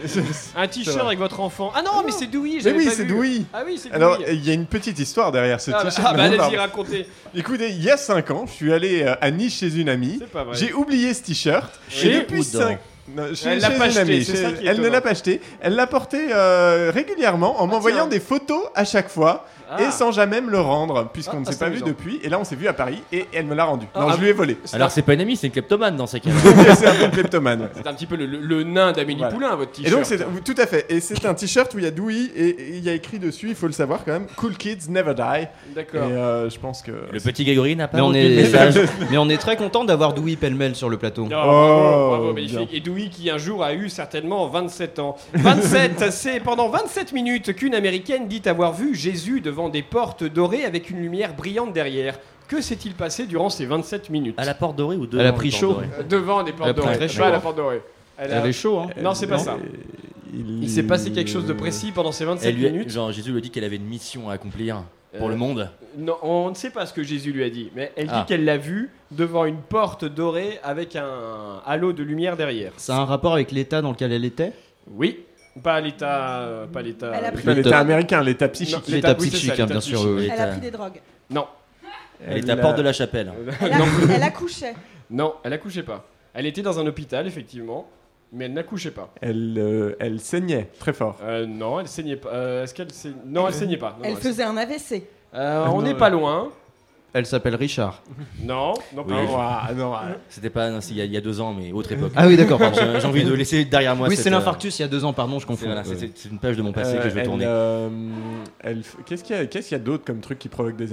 Un t-shirt avec votre enfant. Ah non, mais c'est Douy, Mais oui, c'est vu. Douy. Ah oui, c'est Alors, il y a une petite histoire derrière ce Ah bah- t-shirt. ah bah, allez-y, racontez. Écoutez, il y a 5 ans, je suis allé euh, à Nice chez une amie. C'est pas vrai. J'ai oublié ce t-shirt. Chez et depuis ou 5 non, chez, Elle chez pas une amie. Chez- ne l'a pas acheté. Elle l'a porté euh, régulièrement en m'envoyant des photos à chaque fois Ah. et sans jamais me le rendre, puisqu'on Ah, ne ah, s'est c'est pas vu amusant. depuis. Et là, on s'est vu à Paris et elle me l'a rendu. Ah, non, ah, je lui ai volé. Alors c'est pas une amie, c'est une kleptomane dans ces cas-là. c'est un peu une kleptomane. ouais. C'est un petit peu le, le- le nain d'Amélie Voilà. Poulain, votre Et t-shirt. donc, c'est tout à fait. Et c'est un t-shirt où il y a Dewey et et il y a écrit dessus, il faut le savoir quand même, Cool Kids Never Die. D'accord. Et euh, je pense que. Le petit Grégory n'a pas Mais on, est... message. mais on est très content d'avoir Douy pêle-mêle sur le plateau. Ah, bravo, bravo, Oh, magnifique. Et Douy qui un jour a eu certainement 27 ans. 27, c'est pendant 27 minutes qu'une américaine dit avoir vu Jésus devant des portes dorées avec une lumière brillante derrière. Que s'est-il passé durant ces 27 minutes À la porte dorée ou devant Elle a la pris chaud. dorée Euh, Devant des Elle portes dorées. très Pas chaud. à la porte dorée. Elle Elle a- avait chaud, hein Non, c'est pas ça. Il, Il s'est passé quelque chose de précis pendant ces 27 Elle lui a- minutes. genre Jésus lui a dit qu'elle avait une mission à accomplir pour Euh, le monde. Non, on ne sait pas ce que Jésus lui a dit, mais elle dit Ah. qu'elle l'a vu devant une porte dorée avec un halo de lumière derrière. Ça a un rapport avec l'état dans lequel elle était? Oui, pas l'état, euh, pas l'état. Elle a euh, pris Pas des l'état américain, l'état psychique. Non, L'état oui, c'est psychique, ça, hein, l'état bien sûr, psychique. oui. Elle a pris des drogues. Non, Elle était à porte de la chapelle. Elle, a- Non. elle accouchait. non, elle accouchait pas. Elle était dans un hôpital effectivement, mais elle n'accouchait pas. Elle, euh, elle saignait très fort. Euh, non, elle saignait pas. Euh, Est-ce qu'elle saignait Non, elle saignait pas. Non, Elle non, faisait un AVC. Euh, Ah on non, n'est pas loin. Elle s'appelle Richard. Non, non Oui, pas. je- Ah, non, ah. C'était pas non, il y, a- il y a deux ans, mais autre époque. Ah oui, d'accord. J'ai j'ai envie de laisser derrière moi. oui, cette, c'est euh, l'infarctus il y a deux ans, pardon, je c'est- confonds. voilà, c'est- c'est c'est une page de mon passé Euh, que je vais elle, tourner. euh, elle Qu'est-ce qu'il y a, qu'est-ce qu'il y a d'autre comme truc qui provoque des,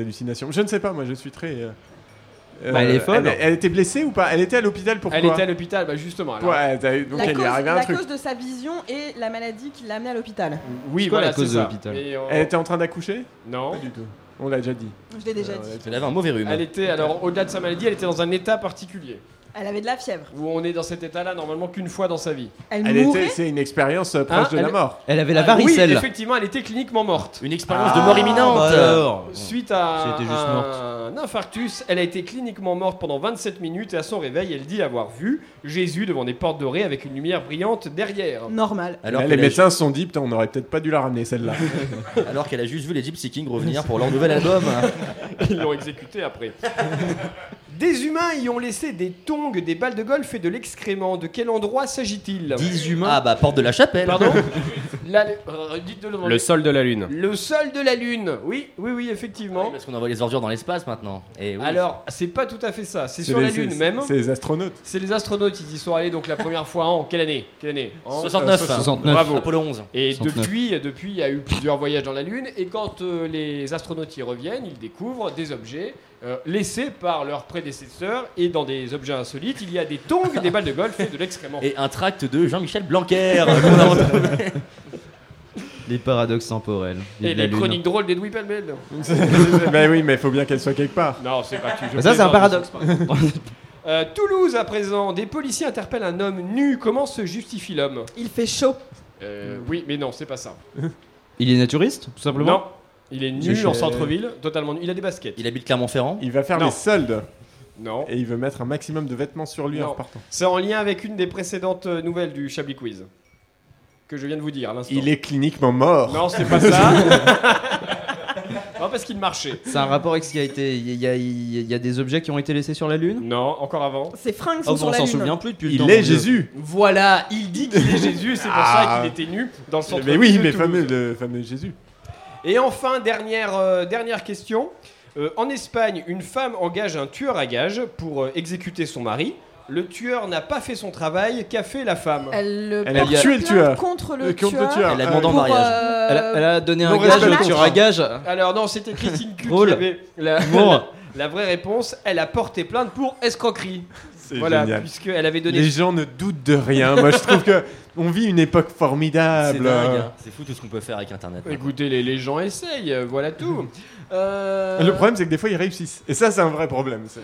hallucinations? Je ne sais pas, moi je suis très. euh, Bah, elle est folle. Elle, elle était blessée ou pas? Elle était à l'hôpital pourquoi Elle était à l'hôpital, bah justement. alors. Ouais, donc La elle cause, est un la truc. cause de sa vision et la maladie qui l'a amenée à l'hôpital. Oui, voilà, la cause c'est de ça. l'hôpital? Elle était en train d'accoucher? Non. Pas du tout. On l'a déjà dit. Je l'ai déjà Euh, dit. Elle avait un mauvais rhume. Elle était, alors au-delà de sa maladie, elle était dans un état particulier. Elle avait de la fièvre. Où on est dans cet état-là normalement qu'une fois dans sa vie. Elle, Elle mourait. était, c'est une expérience euh, proche Hein, de la mort. Elle avait la Ah, Oui, varicelle. effectivement, elle était cliniquement morte. Une expérience Ah, de mort imminente. bah alors. Suite à juste un infarctus, elle a été cliniquement morte pendant 27 minutes et à son réveil, elle dit avoir vu Jésus devant des portes dorées avec une lumière brillante derrière. Normal. Alors Là, les qu'elle a, médecins se sont dit, putain, on aurait peut-être pas dû la ramener celle-là. alors qu'elle a juste vu les Gypsy Kings revenir pour leur nouvel album. Ils l'ont exécuté après. Des humains y ont laissé des tongs, des balles de golf et de l'excrément. De quel endroit s'agit-il 10 humains. Ah bah porte de la chapelle. Pardon La- euh, le sol de la lune. Le sol de la Lune. Oui, oui, oui, effectivement. Parce qu'on envoie les ordures dans l'espace maintenant. Et oui. Alors, c'est pas tout à fait ça. C'est sur la les- Lune même. C'est les astronautes. C'est les astronautes, ils y sont allés donc la première fois en quelle année? Quelle année? En 69. 69. Bravo. Apollo 11. Et 69. depuis, depuis, il y a eu plusieurs voyages dans la Lune. Et quand euh, les astronautes y reviennent, ils découvrent des objets euh, laissés par leurs prédécesseurs. Et dans des objets insolites, il y a des tongs, des balles de golf et de l'excrément. Et un tract de Jean-Michel Blanquer. Les paradoxes temporels. Et les lune. chroniques drôles d'Edoui Pellemel. ben oui, mais il faut bien qu'elle soit quelque part. Non, c'est pas Bah ça, c'est un paradoxe. Euh, Toulouse à présent, des policiers interpellent un homme nu. Comment se justifie l'homme? Il fait chaud. Euh, Oui, mais non, c'est pas ça. Il est naturiste, tout simplement? Non, Il est nu en centre-ville, totalement nu. Il a des baskets. Il habite Clermont-Ferrand Il va faire Non. les soldes. Non. Et il veut mettre un maximum de vêtements sur lui en Non. repartant. C'est en lien avec une des précédentes euh, nouvelles du Chablis Quiz. Que je viens de vous dire à l'instant. Il est cliniquement mort. Non, c'est pas ça. non, parce qu'il marchait. C'est un rapport avec ce qui a été. Il y, a- il y a des objets qui ont été laissés sur la Lune Non, encore avant. Ses fringues Oh, sont bon, sur on la s'en lune. souvient plus depuis le Il temps. est mon Dieu. Jésus. Voilà, il dit qu'il est Jésus, c'est pour Ah. ça qu'il était nu dans le centre Mais oui, mais fameux, le fameux Jésus. Et enfin, dernière, euh, dernière question. Euh, en Espagne, une femme engage un tueur à gages pour euh, exécuter son mari. Le tueur n'a pas fait son travail, qu'a fait la femme? Elle, le Elle a porte tué le plainte tueur. contre le Euh, contre le tueur. tueur. Elle a demandé en pour, mariage. euh, Elle a, elle a donné un gage respect au le tueur à gage. Alors non, c'était Christine Q Drôle. qui avait la, Bon. la- la vraie réponse. Elle a porté plainte pour escroquerie. C'est Voilà, génial. puisqu'elle avait donné... Les gens ne doutent de rien. Moi, je trouve que on vit une époque C'est formidable. dingue, hein. C'est fou tout ce qu'on peut faire avec Internet. Écoutez, les, les gens essayent, voilà tout. Euh, Le problème, c'est que des fois, ils réussissent. Et ça, c'est un vrai problème. C'est-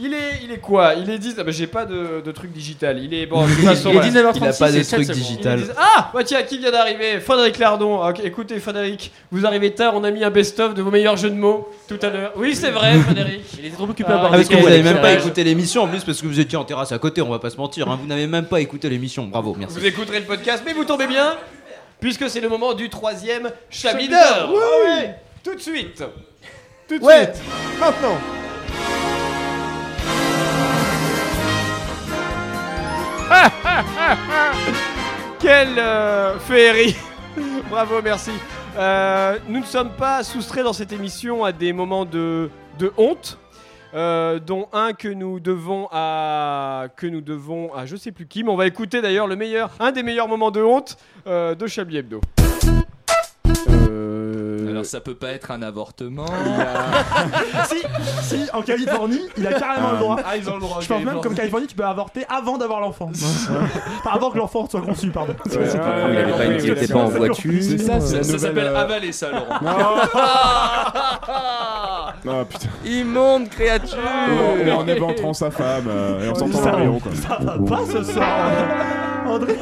Il est, il est quoi? Il est 10... Ah bah, j'ai pas de, de truc digital. Il est... Bon, de toute façon, Il est voilà. 19h36 Il a pas de sept truc secondes. digital. Ah bah tiens, qui vient d'arriver? Frédéric Lardon. Ah, ok, écoutez, Frédéric, vous arrivez tard, on a mis un best-of de vos meilleurs jeux de mots tout à l'heure. Oui, c'est vrai, Frédéric. Il était trop occupé Ah, à boire Ah, des parce que vous n'avez même pas écouté l'émission en plus parce que vous étiez en terrasse à côté, on va pas se mentir. hein. Vous n'avez même pas écouté l'émission. Bravo, merci. Vous écouterez le podcast, mais vous tombez bien, puisque c'est le moment du troisième Chablis d'or. d'or, oui. Ouais, Tout de suite. Tout de Ouais. suite. Maintenant. Quelle euh, féerie Bravo, merci. Euh, nous ne sommes pas soustraits dans cette émission à des moments de, de honte. euh, dont un que nous devons à que nous devons à je sais plus qui mais on va écouter d'ailleurs le meilleur un des meilleurs moments de honte de Chablis Hebdo. Alors ça peut pas être un avortement. si, si, en Californie, il a carrément le droit. Ah, ils ont le droit. Je pense même qu'en Californie, tu peux avorter avant d'avoir l'enfant. enfin, avant que l'enfant soit conçu, pardon. Ouais, ouais, Il pas une- il était pas en voiture. C'est ça, Ça s'appelle euh, avaler ça, Laurent. Ah putain. Immonde créature Mais en éventrant sa femme euh, et en sortant ça, un rayon quoi. ça va pas ce soir. André,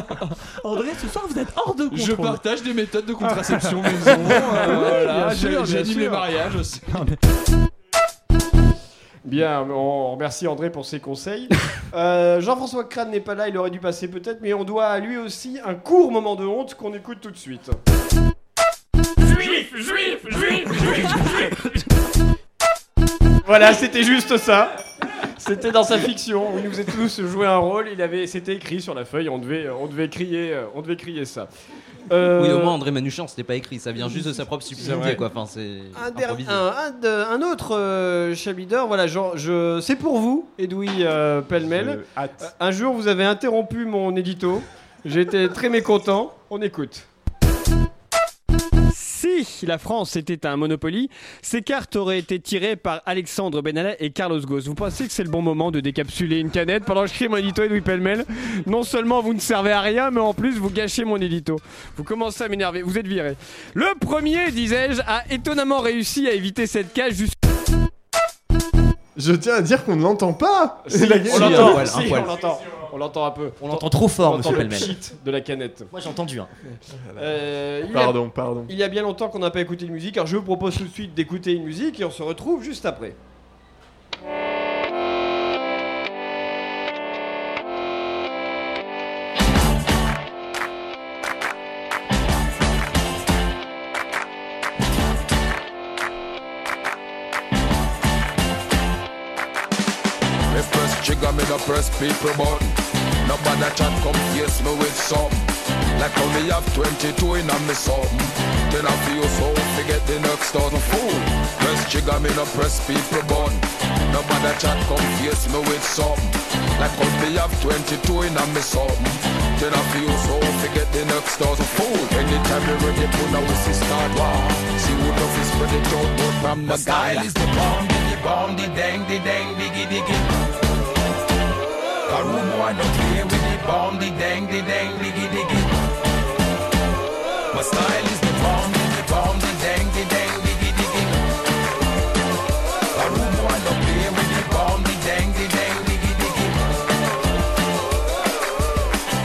André, ce soir vous êtes hors de contrôle. Je partage des méthodes de contraception maison. euh, voilà, J'anime les mariages aussi. Bien, on remercie André pour ses conseils. Euh, Jean-François Crane n'est pas là, il aurait dû passer peut-être, mais on doit à lui aussi un court moment de honte qu'on écoute tout de suite. Juif, juif, juif, juif, Voilà, c'était juste ça. C'était dans sa fiction où il nous faisait tous jouer un rôle. Il avait, c'était écrit sur la feuille. On devait, on devait crier, euh, on devait crier ça. Euh, Oui, au moins André Manouchian, c'était pas écrit, ça vient juste de sa propre subtilité quoi. Enfin, c'est Un, der- improvisé. un, un de- un autre euh, Chabidor, voilà, genre, je, c'est pour vous, Edoui euh, Pellemel. Hâte. Un jour, vous avez interrompu mon édito. J'étais très mécontent. On écoute. Si la France était un Monopoly, ces cartes auraient été tirées par Alexandre Benalla et Carlos Ghosn. Vous pensez que c'est le bon moment de décapsuler une canette pendant que je crie mon édito Edoui Pellemel Non seulement vous ne servez à rien, mais en plus vous gâchez mon édito. Vous commencez à m'énerver, vous êtes viré. Le premier, disais-je, a étonnamment réussi à éviter cette cage jusqu'à Je tiens à dire qu'on ne l'entend pas. Si, La- l'entend, si, on l'entend, on l'entend un peu. On l'entend trop fort, On monsieur entend le Pellemel. pchit de la canette. Moi j'ai entendu. Hein. Euh, il y a- Pardon, pardon. Il y a bien longtemps qu'on n'a pas écouté de musique, alors je vous propose tout de suite d'écouter une musique et on se retrouve juste après. Trigger, me no press people button. Nobody chat come face me with some. Like me have 22 in a me something. Then I feel so forget the next thousand fool. Press trigger, me no press people button. Nobody chat come face me with some. Like me have 22 in a me something. Then I feel so forget the next thousand fool. Anytime you ready, put now we see start war. See who love is spread it out, but from the style is the bomb, diggy bomb, the dang, the dang, diggy diggy. Boy don't play with the bomb, the dang, the dang, diggy diggy. My style is the bomb, the bomb, the dang, the dang, diggy diggy. A room boy don't play with the bomb, the dang, the dang, diggy diggy.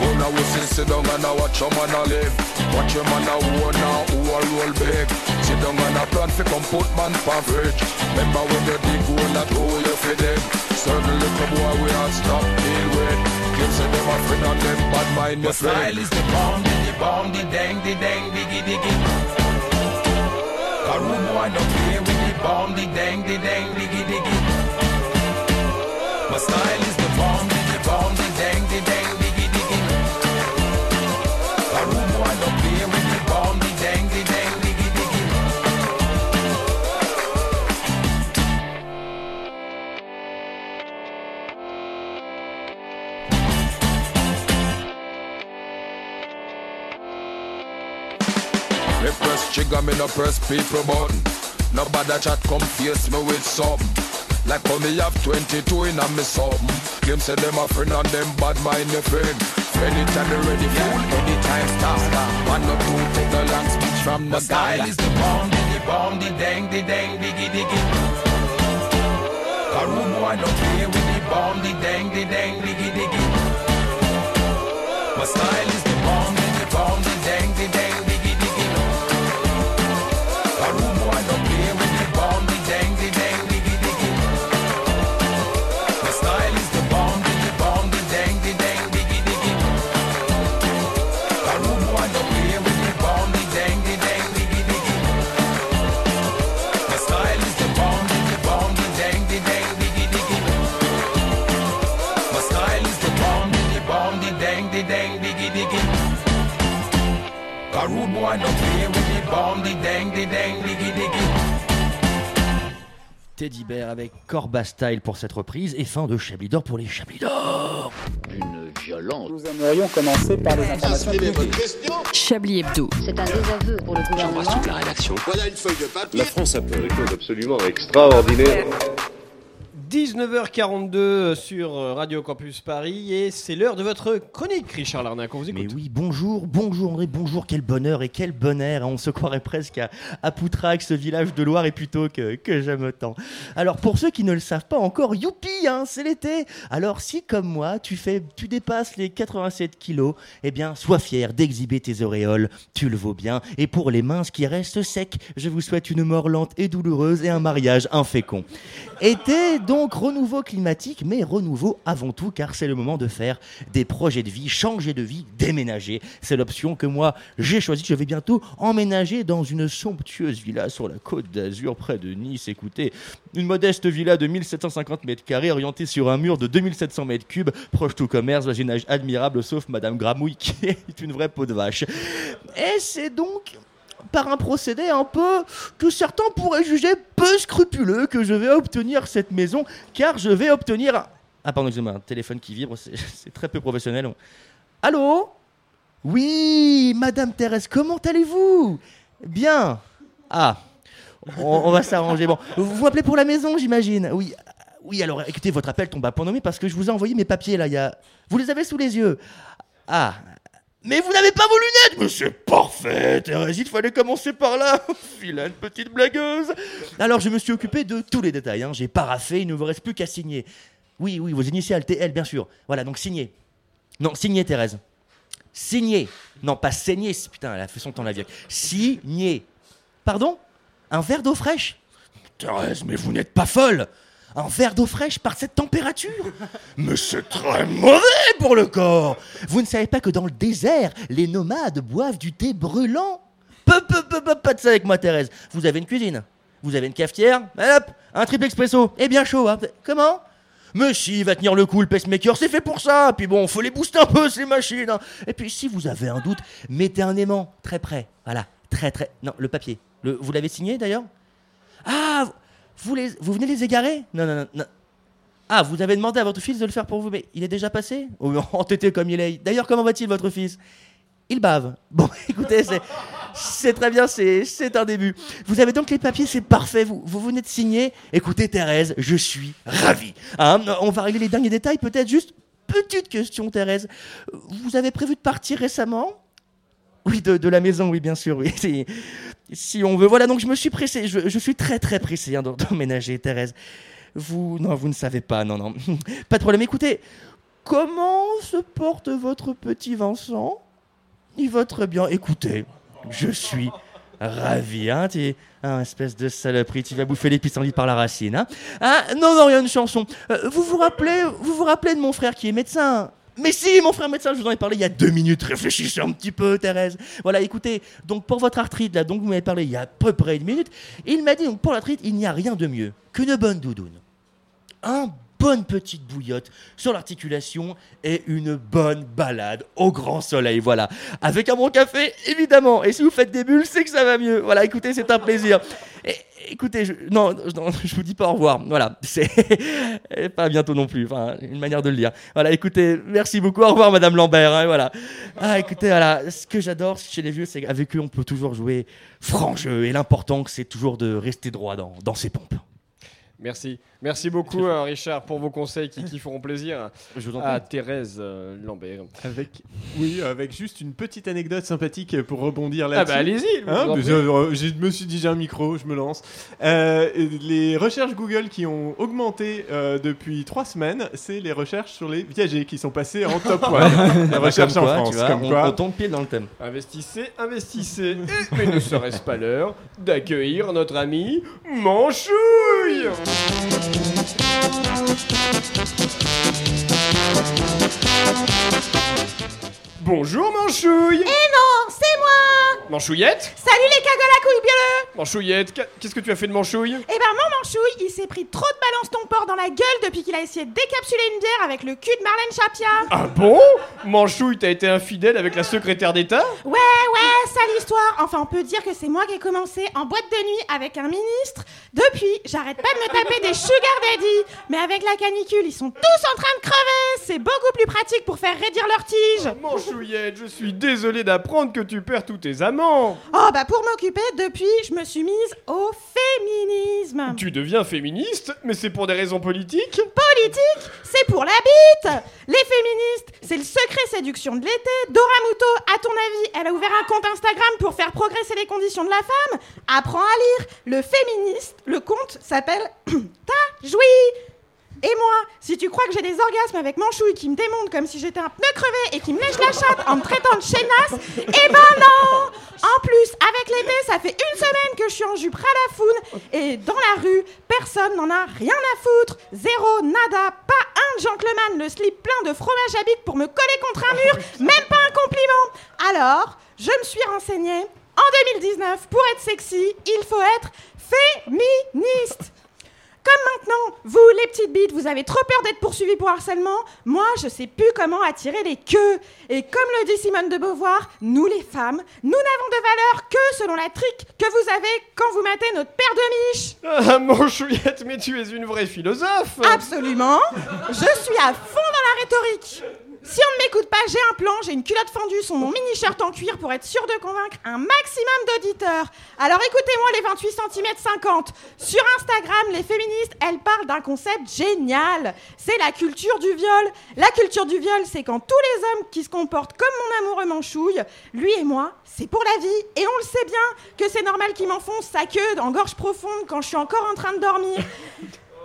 Oh, now we sit sit down and a watch your man a live. Watch your man a own now who a roll big. Sit down and a plan fi come put man for fridge. Remember when you dig hole that hole you fi dig. Certain little boy we a stop deal with. Kids say them a friend and them bad mind My style is the bomb, the bomb, the dang, the dang, diggy, diggy. Karu boy no play with the bomb, the dang, the dang, diggy, diggy. Trigger, me no press people button. Nobody chat come face me with something. Like how me have 22 in a me something. Them say them a friend and them bad mind your friend. Anytime me ready, fool, anytime stop. One or two take the long speech from My the style guy. is the bomb, the bomb, the dang, the dang, diggy, diggy. Karu boy no play with the bomb, the dang, the dang, diggy, diggy. My style is the bomb, the bomb, the dang, the A rude boy no play with the bomb, the dang, the dang, diggy, diggy. Teddy Bear avec Corba Style pour cette reprise et fin de Chablis d'or pour les Chablis d'or. Une violence. Nous aimerions commencer par les informations. Chablis Hebdo. C'est un désaveu pour le gouvernement. la rédaction. Voilà une feuille de papier. La France a fait des choses absolument extraordinaires. 19h42 sur Radio Campus Paris et c'est l'heure de votre chronique, Richard Larnac. On vous écoute. Mais oui, bonjour, bonjour André, bonjour, quel bonheur et quel bonheur. On se croirait presque à, à Poutrac, ce village de Loire et plutôt que, que j'aime tant. Alors pour ceux qui ne le savent pas encore, youpi, hein, c'est l'été. Alors si comme moi, tu, fais, tu dépasses les 87 kilos, eh bien sois fier d'exhiber tes auréoles, tu le vaux bien. Et pour les minces qui restent secs, je vous souhaite une mort lente et douloureuse et un mariage infécond. Été donc renouveau climatique, mais renouveau avant tout car c'est le moment de faire des projets de vie, changer de vie, déménager. C'est l'option que moi j'ai choisie. Je vais bientôt emménager dans une somptueuse villa sur la côte d'Azur près de Nice. Écoutez, une modeste villa de 1750 mètres carrés orientée sur un mur de 2700 mètres cubes, proche tout commerce, voisinage admirable sauf Madame Gramouille qui est une vraie peau de vache. Et c'est donc par un procédé un peu que certains pourraient juger peu scrupuleux que je vais obtenir cette maison, car je vais obtenir... Ah pardon, excusez-moi, un téléphone qui vibre, c'est très peu professionnel. Allô? Oui, Madame Thérèse, comment allez-vous? Bien. Ah, on, va s'arranger. Bon, vous vous m'appelez pour la maison, j'imagine? Oui. Oui, alors écoutez, votre appel tombe à point nommé parce que je vous ai envoyé mes papiers là. Y a... Vous les avez sous les yeux? Ah, mais vous n'avez pas vos lunettes Mais c'est parfait, Thérèse, il fallait commencer par là Vilaine petite blagueuse Alors je me suis occupé de tous les détails, hein. j'ai paraffé, il ne vous reste plus qu'à signer. Oui, oui, vos initiales, TL, bien sûr. Voilà, donc signez. Non, signez, Thérèse. Signez. Non, pas saigner, putain, elle a fait son temps la vieille. Signez. Pardon? Un verre d'eau fraîche? Thérèse, mais vous n'êtes pas folle un verre d'eau fraîche par cette température Mais c'est très mauvais pour le corps Vous ne savez pas que dans le désert, les nomades boivent du thé brûlant Peu, peu, peu, pas de ça avec moi, Thérèse. Vous avez une cuisine Vous avez une cafetière Un triple expresso Et bien chaud, hein Comment? Mais si, il va tenir le coup, le pacemaker, c'est fait pour ça. Puis bon, faut les booster un peu, ces machines. hein. Et puis, si vous avez un doute, mettez un aimant très près. Voilà, très, très. Non, le papier. Vous l'avez signé d'ailleurs? Ah, vous, les... vous venez les égarer? Non, non, non. Ah, vous avez demandé à votre fils de le faire pour vous, mais il est déjà passé? Oh, entêté comme il est. D'ailleurs, comment va-t-il, votre fils? Il bave. Bon, écoutez, c'est. Très bien, c'est c'est un début. Vous avez donc les papiers, c'est parfait. Vous, vous venez de signer. Écoutez, Thérèse, je suis ravi. Hein, on va régler les derniers détails, peut-être juste. Petite question, Thérèse. Vous avez prévu de partir récemment? Oui, de, de la maison, oui, bien sûr, oui. Si, on veut. Voilà, donc je me suis pressé. Je, suis très, très pressé hein, d'emménager, Thérèse. Vous. Non, vous ne savez pas, non, non. Pas de problème. Écoutez, comment se porte votre petit Vincent? Il va très bien. Écoutez, je suis ravi, hein, t'es un espèce de saloperie, tu vas bouffer les pissenlits par la racine, hein. Ah, non, non, il y a une chanson. Euh, vous vous rappelez, vous vous rappelez de mon frère qui est médecin? Mais si, mon frère médecin, je vous en ai parlé il y a deux minutes. Réfléchissez un petit peu, Thérèse. Voilà, écoutez, donc pour votre arthrite, là, donc vous m'avez parlé il y a à peu près une minute, il m'a dit, donc pour l'arthrite, il n'y a rien de mieux qu'une bonne doudoune. Un bonne petite bouillotte sur l'articulation et une bonne balade au grand soleil, voilà. Avec un bon café, évidemment. Et si vous faites des bulles, c'est que ça va mieux. Voilà, écoutez, c'est un plaisir. Et, écoutez, je, non, non, je vous dis pas au revoir. Voilà, c'est pas bientôt non plus. Enfin, une manière de le dire. Voilà, écoutez, merci beaucoup. Au revoir, Madame Lambert. hein, voilà. Ah, écoutez, voilà, ce que j'adore chez les vieux, c'est qu'avec eux, on peut toujours jouer franc jeu. Et l'important, c'est toujours de rester droit dans, dans ses pompes. Merci. Merci beaucoup, euh, Richard, pour vos conseils qui, qui feront plaisir Je vous en à prie. Thérèse euh, Lambert. Avec, oui, avec juste une petite anecdote sympathique pour rebondir Ah là-dessus. bah, allez-y, Hein, euh, je me suis dit j'ai un micro, je me lance. Euh, les recherches Google qui ont augmenté euh, depuis trois semaines, c'est les recherches sur les viagers qui sont passés en top 1. les recherches Comme en quoi, France, tu vois, comme on, quoi. on tombe pile dans le thème. Investissez, investissez. Et- mais ne serait-ce pas l'heure d'accueillir notre ami Manchouille Bonjour Manchouille. Eh non, c'est moi. Manchouillette. Salut les cagoles à couilles bioleux Manchouillette, qu'est-ce que tu as fait de Manchouille? Eh ben mon manchouille, il s'est pris trop de balance ton porc dans la gueule depuis qu'il a essayé de décapsuler une bière avec le cul de Marlène Chapia Ah bon? Manchouille, t'as été infidèle avec la secrétaire d'État? Ouais, ouais, sale histoire. Enfin, on peut dire que c'est moi qui ai commencé en boîte de nuit avec un ministre. Depuis, j'arrête pas de me taper des sugar daddy. Mais avec la canicule, ils sont tous en train de crever. C'est beaucoup plus pratique pour faire raidir leur tige. Manchouillette, je suis désolé d'apprendre que tu perds tous tes amants. Oh bah pour m'occuper, depuis, je me suis mise au féminisme. Tu deviens féministe, mais c'est pour des raisons politiques Politique, c'est pour la bite Les féministes, c'est le secret séduction de l'été. Dora Muto, à ton avis, elle a ouvert un compte Instagram pour faire progresser les conditions de la femme? Apprends à lire. Le féministe, le compte s'appelle Ta joui et moi, si tu crois que j'ai des orgasmes avec mon chouille qui me démonte comme si j'étais un pneu crevé et qui me lèche la chatte en me traitant de chenasse, eh ben non En plus, avec l'été, ça fait une semaine que je suis en jupe ras la foune et dans la rue, personne n'en a rien à foutre. Zéro, nada, pas un gentleman, le slip plein de fromage à bique pour me coller contre un mur, même pas un compliment Alors, je me suis renseignée. En 2019, pour être sexy, il faut être féministe comme maintenant, vous, les petites bites, vous avez trop peur d'être poursuivis pour harcèlement, moi, je sais plus comment attirer les queues. Et comme le dit Simone de Beauvoir, nous, les femmes, nous n'avons de valeur que selon la trique que vous avez quand vous matez notre paire de miches. Ah, Manchouillette, mais tu es une vraie philosophe Absolument. Je suis à fond dans la rhétorique. Si on ne m'écoute pas, j'ai un plan, j'ai une culotte fendue sur mon mini-shirt en cuir pour être sûr de convaincre un maximum d'auditeurs. Alors écoutez-moi les 28 cm 50. Sur Instagram, les féministes, elles parlent d'un concept génial. C'est la culture du viol. La culture du viol, c'est quand tous les hommes qui se comportent comme mon amoureux manchouille, lui et moi, c'est pour la vie. Et on le sait bien que c'est normal qu'il m'enfonce sa queue en gorge profonde quand je suis encore en train de dormir.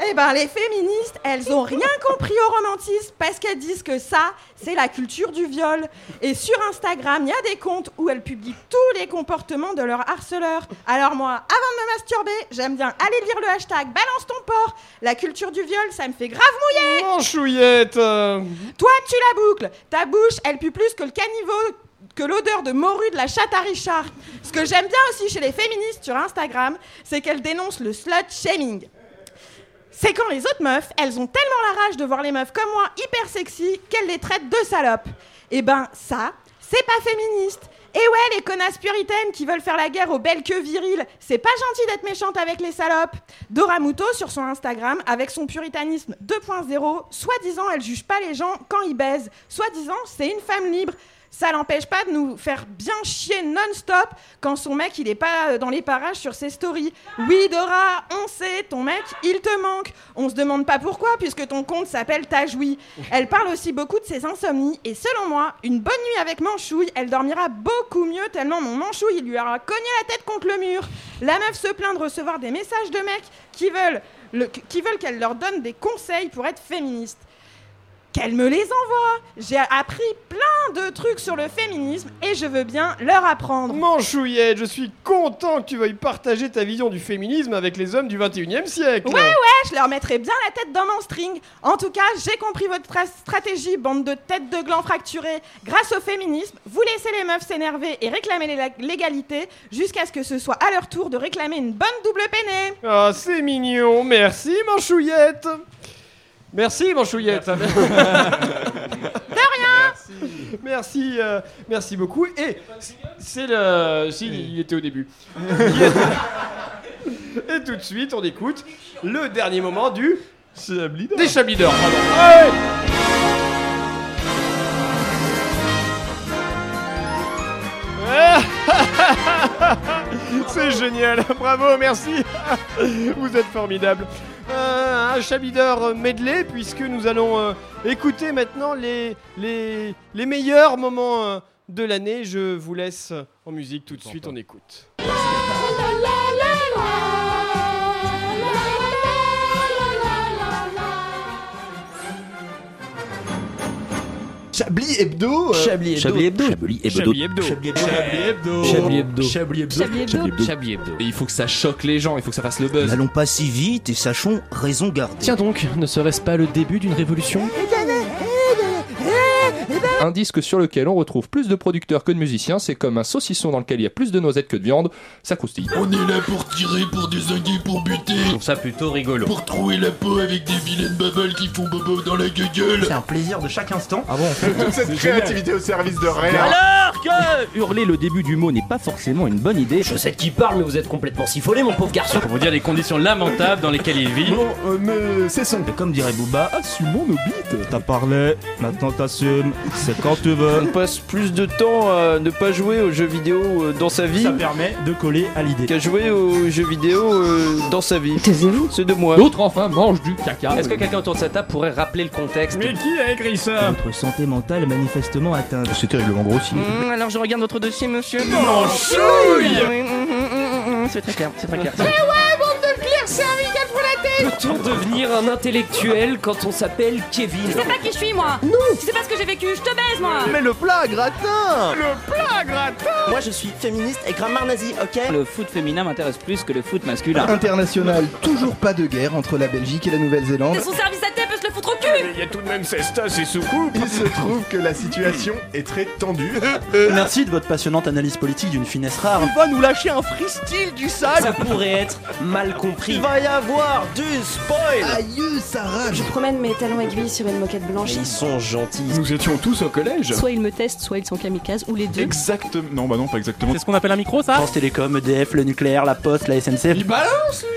Eh ben, les féministes, elles ont rien compris au romantisme parce qu'elles disent que ça, c'est la culture du viol. Et sur Instagram, il y a des comptes où elles publient tous les comportements de leurs harceleurs. Alors moi, avant de me masturber, j'aime bien aller lire le hashtag balance ton porc. La culture du viol, ça me fait grave mouiller. Manchouillette euh, Toi, tu la boucles. Ta bouche, elle pue plus que le caniveau que l'odeur de morue de la chatte à Richard. Ce que j'aime bien aussi chez les féministes sur Instagram, c'est qu'elles dénoncent le slut shaming. C'est quand les autres meufs, elles ont tellement la rage de voir les meufs comme moi hyper sexy qu'elles les traitent de salopes. Et ben ça, c'est pas féministe. Et ouais, les connasses puritaines qui veulent faire la guerre aux belles queues viriles, c'est pas gentil d'être méchante avec les salopes. Dora Muto, sur son Instagram, avec son puritanisme 2.0, soi-disant, elle juge pas les gens quand ils baisent. Soi-disant, c'est une femme libre. Ça l'empêche pas de nous faire bien chier non-stop quand son mec il est pas euh, dans les parages sur ses stories. Oui Dora, on sait, ton mec il te manque. On se demande pas pourquoi puisque ton compte s'appelle Tajoui. Elle parle aussi beaucoup de ses insomnies et selon moi, une bonne nuit avec Manchouille, elle dormira beaucoup mieux tellement mon Manchouille il lui aura cogné la tête contre le mur. La meuf se plaint de recevoir des messages de mecs qui veulent qu'elle leur donne des conseils pour être féministe. Qu'elle me les envoie. J'ai appris plein de trucs sur le féminisme et je veux bien leur apprendre. Manchouillette, je suis content que tu veuilles partager ta vision du féminisme avec les hommes du 21 e siècle. Ouais, ouais, je leur mettrai bien la tête dans mon string. En tout cas, j'ai compris votre tra- stratégie, bande de têtes de gland fracturées. Grâce au féminisme, vous laissez les meufs s'énerver et réclamer l'é- l'égalité jusqu'à ce que ce soit à leur tour de réclamer une bonne double peinée. Ah, c'est mignon. Merci, Manchouillette. Merci, Manchouillette. de rien. Merci, euh, merci beaucoup. Et c'est le. Si, il était au début. Et tout de suite, on écoute le dernier moment du. Des Chablis d'or, pardon. Ouais. C'est génial, bravo, merci. Vous êtes formidable. Euh, un Chabideur medley puisque nous allons euh, écouter maintenant les, les, les meilleurs moments euh, de l'année. Je vous laisse en musique tout de suite, on écoute. Chablis Hebdo. euh, Chablis Hebdo. Chablis Hebdo. Chablis Hebdo. Chablis Hebdo. Chablis Hebdo. Chablis Hebdo. Chablis Hebdo. Chablis Hebdo. Chablis Hebdo. Et il faut que ça choque les gens, il faut que ça fasse le buzz. N'allons pas si vite et sachons raison garder. Tiens donc, ne serait-ce pas le début d'une révolution Un disque sur lequel on retrouve plus de producteurs que de musiciens, c'est comme un saucisson dans lequel il y a plus de noisettes que de viande, ça croustille. On est là pour tirer, pour désinguer, pour buter. Je trouve ça plutôt rigolo. Pour trouer la peau avec des vilaines bubbles qui font bobo dans la gueule. C'est un plaisir de chaque instant. Ah bon Toute cette créativité au service de rien. Alors que hurler le début du mot n'est pas forcément une bonne idée. Je sais de qui parle, mais vous êtes complètement sifolé, mon pauvre garçon. Pour vous dire les conditions lamentables dans lesquelles il vit. Bon, euh, mais cessons. Et comme dirait Booba, Assumons nos bites. t'as parlé, maintenant t'assumes, quand tu veux. On passe plus de temps à ne pas jouer aux jeux vidéo euh, dans sa vie Ça permet de coller à l'idée. qu'à jouer aux jeux vidéo euh, dans sa vie. Taisez-vous. C'est de moi. D'autres enfin mangent du caca. Est-ce que quelqu'un autour de cette table pourrait rappeler le contexte Mais qui a écrit ça? Votre santé mentale est manifestement atteinte. C'est terriblement grossier. Mmh, alors je regarde votre dossier, monsieur. chouille Oui, mmh, mmh, mmh, C'est très clair, c'est très clair. Peut-on devenir un intellectuel quand on s'appelle Kevin Tu sais pas qui je suis, moi Non Tu sais pas ce que j'ai vécu, je te baise, moi Mais le plat gratin Le plat gratin Moi je suis féministe et grammaire nazi, ok Le foot féminin m'intéresse plus que le foot masculin. International, toujours pas de guerre entre la Belgique et la Nouvelle-Zélande. Son service à se le foutre au cul Il y a tout de même cestas et soucoupes. Il se trouve que la situation est très tendue. Merci de votre passionnante analyse politique d'une finesse rare. Il va nous lâcher un freestyle du sale Ça pourrait être mal compris. Il va y avoir du spoil Aïe, ça rage. Je promène mes talons aiguilles sur une moquette blanche. Ils sont gentils. Nous étions tous au collège. Soit ils me testent, soit ils sont kamikazes, ou les deux. Exactement. Non, bah non, pas exactement. ce qu'on appelle un micro, ça France Télécom, EDF, le nucléaire, la Poste, la SNCF.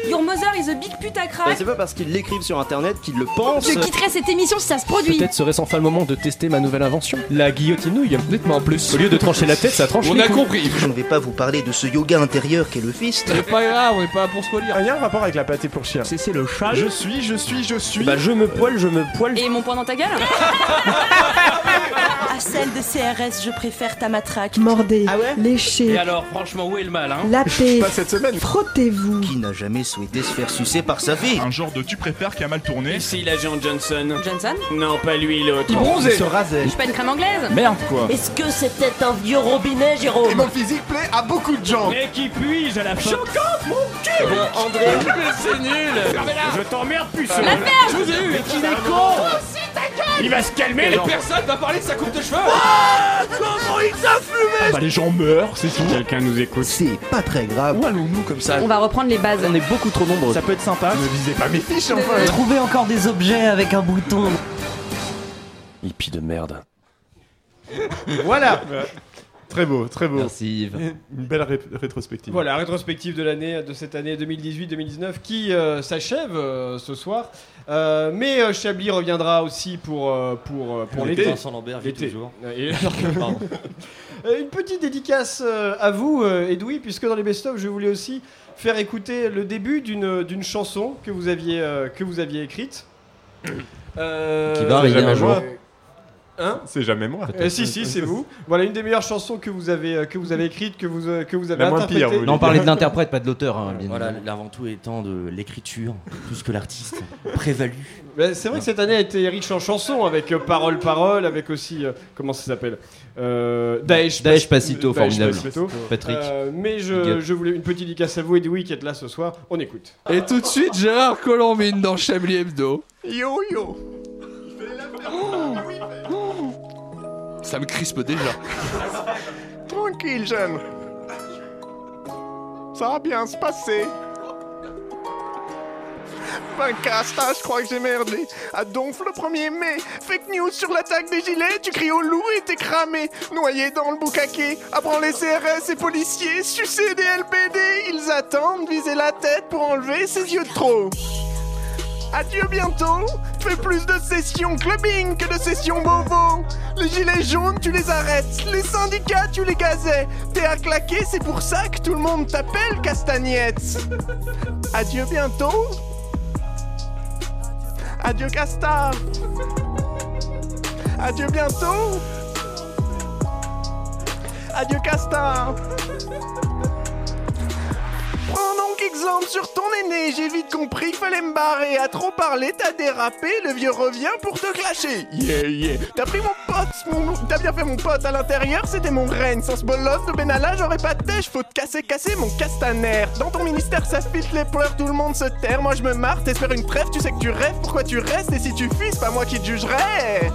Your mother is a big putacrac. Bah, c'est pas parce qu'ils l'écrivent sur internet qu'ils le pensent. Je quitterai cette émission si ça se produit. Peut-être serait-ce enfin le moment de tester ma nouvelle invention. La guillotinouille. Dites-moi en plus. Au lieu de trancher la tête, ça tranche On les a couilles. compris. Je ne vais pas vous parler de ce yoga intérieur qu'est le fist. C'est pas grave, on est pas pour se relire. Rien en rapport avec la pâté pour chien. C'est le chat. Je suis, je suis, je suis. Bah je me poile, je me poile. Et mon poing dans ta gueule À celle de CRS, je préfère ta matraque. Mordez, Ah ouais léchez, Et alors, franchement, où est le mal, hein lapez, Pas cette semaine. frottez-vous. Qui n'a jamais souhaité se faire sucer par sa fille Un genre de tu préfères qui a mal tourné. Ici l'agent Johnson. Johnson Non, pas lui, l'autre. Il bronzait. se rasait. Je suis pas une crème anglaise Merde, quoi. Est-ce que c'était un vieux robinet, Et Jérôme mon physique plaît à beaucoup de gens. Mais qui puis-je à la fin Bon, André, Mais c'est nul Je t'emmerde, puceau La Je vous ai eu Mais qu'il est con Il va se calmer, Et les personne va parler de sa coupe de cheveux Bah les gens meurent, c'est tout. Quelqu'un nous écoute. C'est pas très grave. Où allons-nous comme ça On va reprendre les bases. on est beaucoup trop nombreux. Ça peut être sympa. Ne visez pas mes fiches enfin. Trouver encore des objets avec un bouton. Hippie de merde. Voilà Très beau, très beau. Merci Yves. Une belle ré- rétrospective. Voilà, rétrospective de l'année de cette année 2018-2019 qui euh, s'achève euh, ce soir. Euh, mais euh, Chablis reviendra aussi pour, pour, pour l'été. Vincent Lambert vit L'été. toujours. Et- Une petite dédicace à vous, Edoui, puisque dans les best-of, je voulais aussi faire écouter le début d'une d'une chanson que vous aviez, euh, que vous aviez écrite. Euh, Qui va arriver un jour. Hein C'est jamais moi. Euh, si si c'est vous. Voilà une des meilleures chansons que vous avez euh, que vous avez écrites que vous euh, que vous avez La moins interprétées. pire, vous Non, on parlait de l'interprète, pas de l'auteur. hein, bien Voilà, évidemment. l'avant tout étant de l'écriture, plus que l'artiste, prévalu. Mais c'est vrai que cette année a été riche en chansons avec euh, Parole Parole avec aussi euh, comment ça s'appelle? Euh, Daesh Daesh Pacito, Daesh formidable. Pacito. Patrick. Euh, mais je, je voulais une petite dédicace à vous Edoui qui êtes là ce soir. On écoute. Et tout de suite, Gérard Colombine dans Chablis Hebdo. Yo yo Ça me crispe déjà. Tranquille, jeune. Ça va bien se passer. Ben Casta, je crois que j'ai merdé. À Donf le 1er mai. Fake news sur l'attaque des gilets. Tu cries au loup et t'es cramé. Noyé dans le boucaquet. Apprends les CRS et policiers. Sucer des LBD. Ils attendent, viser la tête pour enlever ses yeux de trop. Adieu bientôt. Fais plus de sessions clubbing que de sessions bobo. Les gilets jaunes, tu les arrêtes. Les syndicats, tu les gazais. T'es à claquer, c'est pour ça que tout le monde t'appelle Castagnette. Adieu bientôt. Adieu Casta. Adieu bientôt. Adieu Casta. Exemple sur ton aîné, j'ai vite compris qu'il fallait me barrer. À trop parler, t'as dérapé, le vieux revient pour te clasher. Yeah, yeah. T'as pris mon pote, mon... t'as bien fait mon pote. À l'intérieur, c'était mon règne. Sans ce bolos de Benalla, j'aurais pas de têche. Faut te casser, casser mon castaner. Dans ton ministère, ça filtre les pleurs, tout le monde se terre. Moi, je me marre, t'espères une trêve, tu sais que tu rêves. Pourquoi tu restes? Et si tu fuis, c'est pas moi qui te jugerai.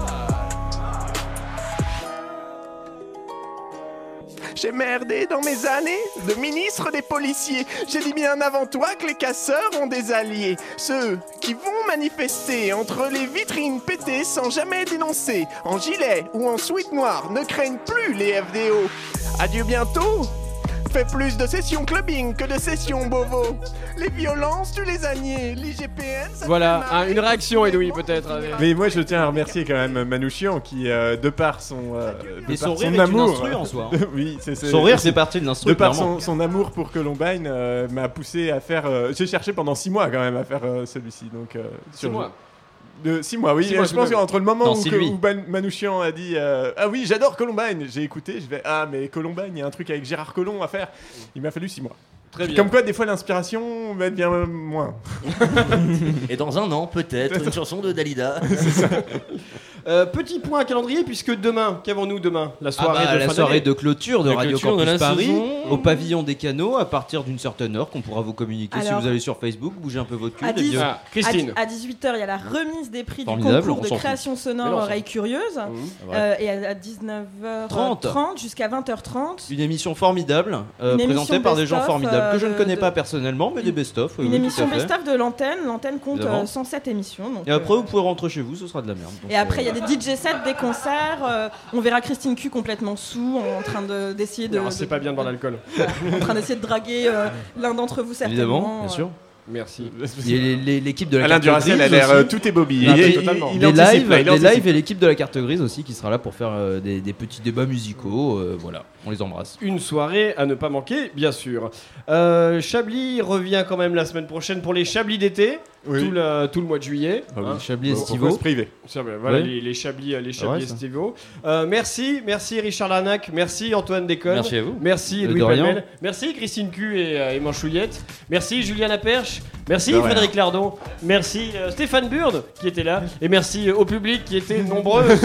J'ai merdé dans mes années de ministre des policiers. J'ai dit bien avant toi que les casseurs ont des alliés. Ceux qui vont manifester entre les vitrines pétées sans jamais dénoncer. En gilet ou en sweat noir, ne craignent plus les FDO. Adieu bientôt. Fais plus de sessions clubbing que de sessions bovo. Les violences, tu les as niées. L'IGPN, ça Voilà un- une réaction Edoui peut-être. Mais moi je tiens à remercier quand même Manouchian qui, euh, de par son, euh, de par son rire est une amour, en soi, hein. oui, c'est, Son rire, c'est parti de l'instru, De par son, son amour pour Columbine, euh, m'a poussé à faire. euh, j'ai cherché pendant 6 mois quand même à faire euh, celui-ci, donc. euh, Six sur- mois. De 6 mois, oui. Six mois je pense qu'entre le moment Non, où, c'est que- Manouchian a dit euh, Ah oui, j'adore Columbine, j'ai écouté, je vais Ah, mais Columbine, il y a un truc avec Gérard Collomb à faire. Il m'a fallu 6 mois. Très bien. Comme quoi, des fois, l'inspiration va être bien moins. Et dans un an, peut-être, une chanson de Dalida. Euh, petit point calendrier puisque demain, qu'avons-nous demain? La Ah soirée bah, de la fin soirée d'année. de clôture de La Radio clôture Campus Paris saison. au pavillon des canaux à partir d'une certaine heure qu'on pourra vous communiquer si vous allez sur Facebook, bougez un peu votre cul. À, les 10 vieux. Ah, Christine. à 18h, il y a la remise des prix Formidable, du concours on de fout. création sonore Oreille. Curieuse. Ouais. Euh, et à, 19h30 jusqu'à 20h30. Une émission formidable, euh, Une émission présentée par des gens formidables que je ne connais de- pas personnellement, mais des best-of. Une émission à best-of de l'antenne. L'antenne compte Évidemment. euh, 107 émissions. Et après, vous pouvez rentrer chez vous, ce sera de la merde. Donc, Et après, il y a des DJ sets, des concerts. euh, on verra Christine Q complètement sous, en train de- d'essayer de, Non, c'est de- pas bien de boire de l'alcool. en train d'essayer de draguer euh, l'un d'entre vous certainement. Évidemment, bien euh. sûr. Merci. Il y a les- les- l'équipe de la Alain carte Duracell grise a l'air, aussi. euh, tout est Bobby. Ah, Il est- oui, totalement. il les là, il les anticipe. lives et l'équipe de la carte grise aussi qui sera là pour faire euh, des, des petits débats musicaux. euh, voilà, on les embrasse. Une soirée à ne pas manquer, bien sûr. Euh, Chablis revient quand même la semaine prochaine pour les Chablis d'été, Oui. tout, le, tout le mois de juillet. Ah oui, Hein. Chablis Bon, estivaux. Ça, ben, voilà, Oui. les, les Chablis, les Ah Chablis ouais, estivaux. Euh, merci, merci Richard Larnac, merci Antoine Déconne. Merci à vous. Merci Louis. Palmel. Merci Christine Q et, et Manchouillette. Merci Julien Laperche. Merci De rien. Frédéric Lardon. Merci euh, Stéphane Burde qui était là. Et merci euh, au public qui était nombreux.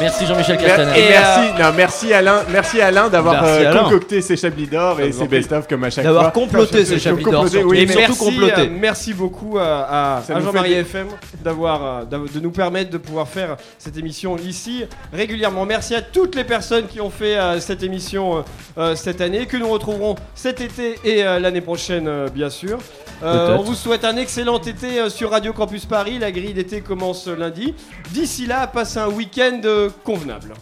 Merci Jean-Michel Castaner. Et merci, non, merci Alain, merci Alain d'avoir euh, concocté ces chablis d'or et ces best-of comme à chaque D'avoir fois. comploté ces chablis d'or, oui, Et surtout merci, comploté. euh, merci beaucoup à, Jean-Marie FM d'avoir, euh, d'av- de nous permettre de pouvoir faire cette émission ici régulièrement. Merci à toutes les personnes qui ont fait euh, cette émission euh, euh, cette année, que nous retrouverons cet été et euh, l'année prochaine, euh, bien sûr. Euh, on vous souhaite un excellent été euh, sur Radio Campus Paris. La grille d'été commence lundi. D'ici là, passez un week-end euh, convenable.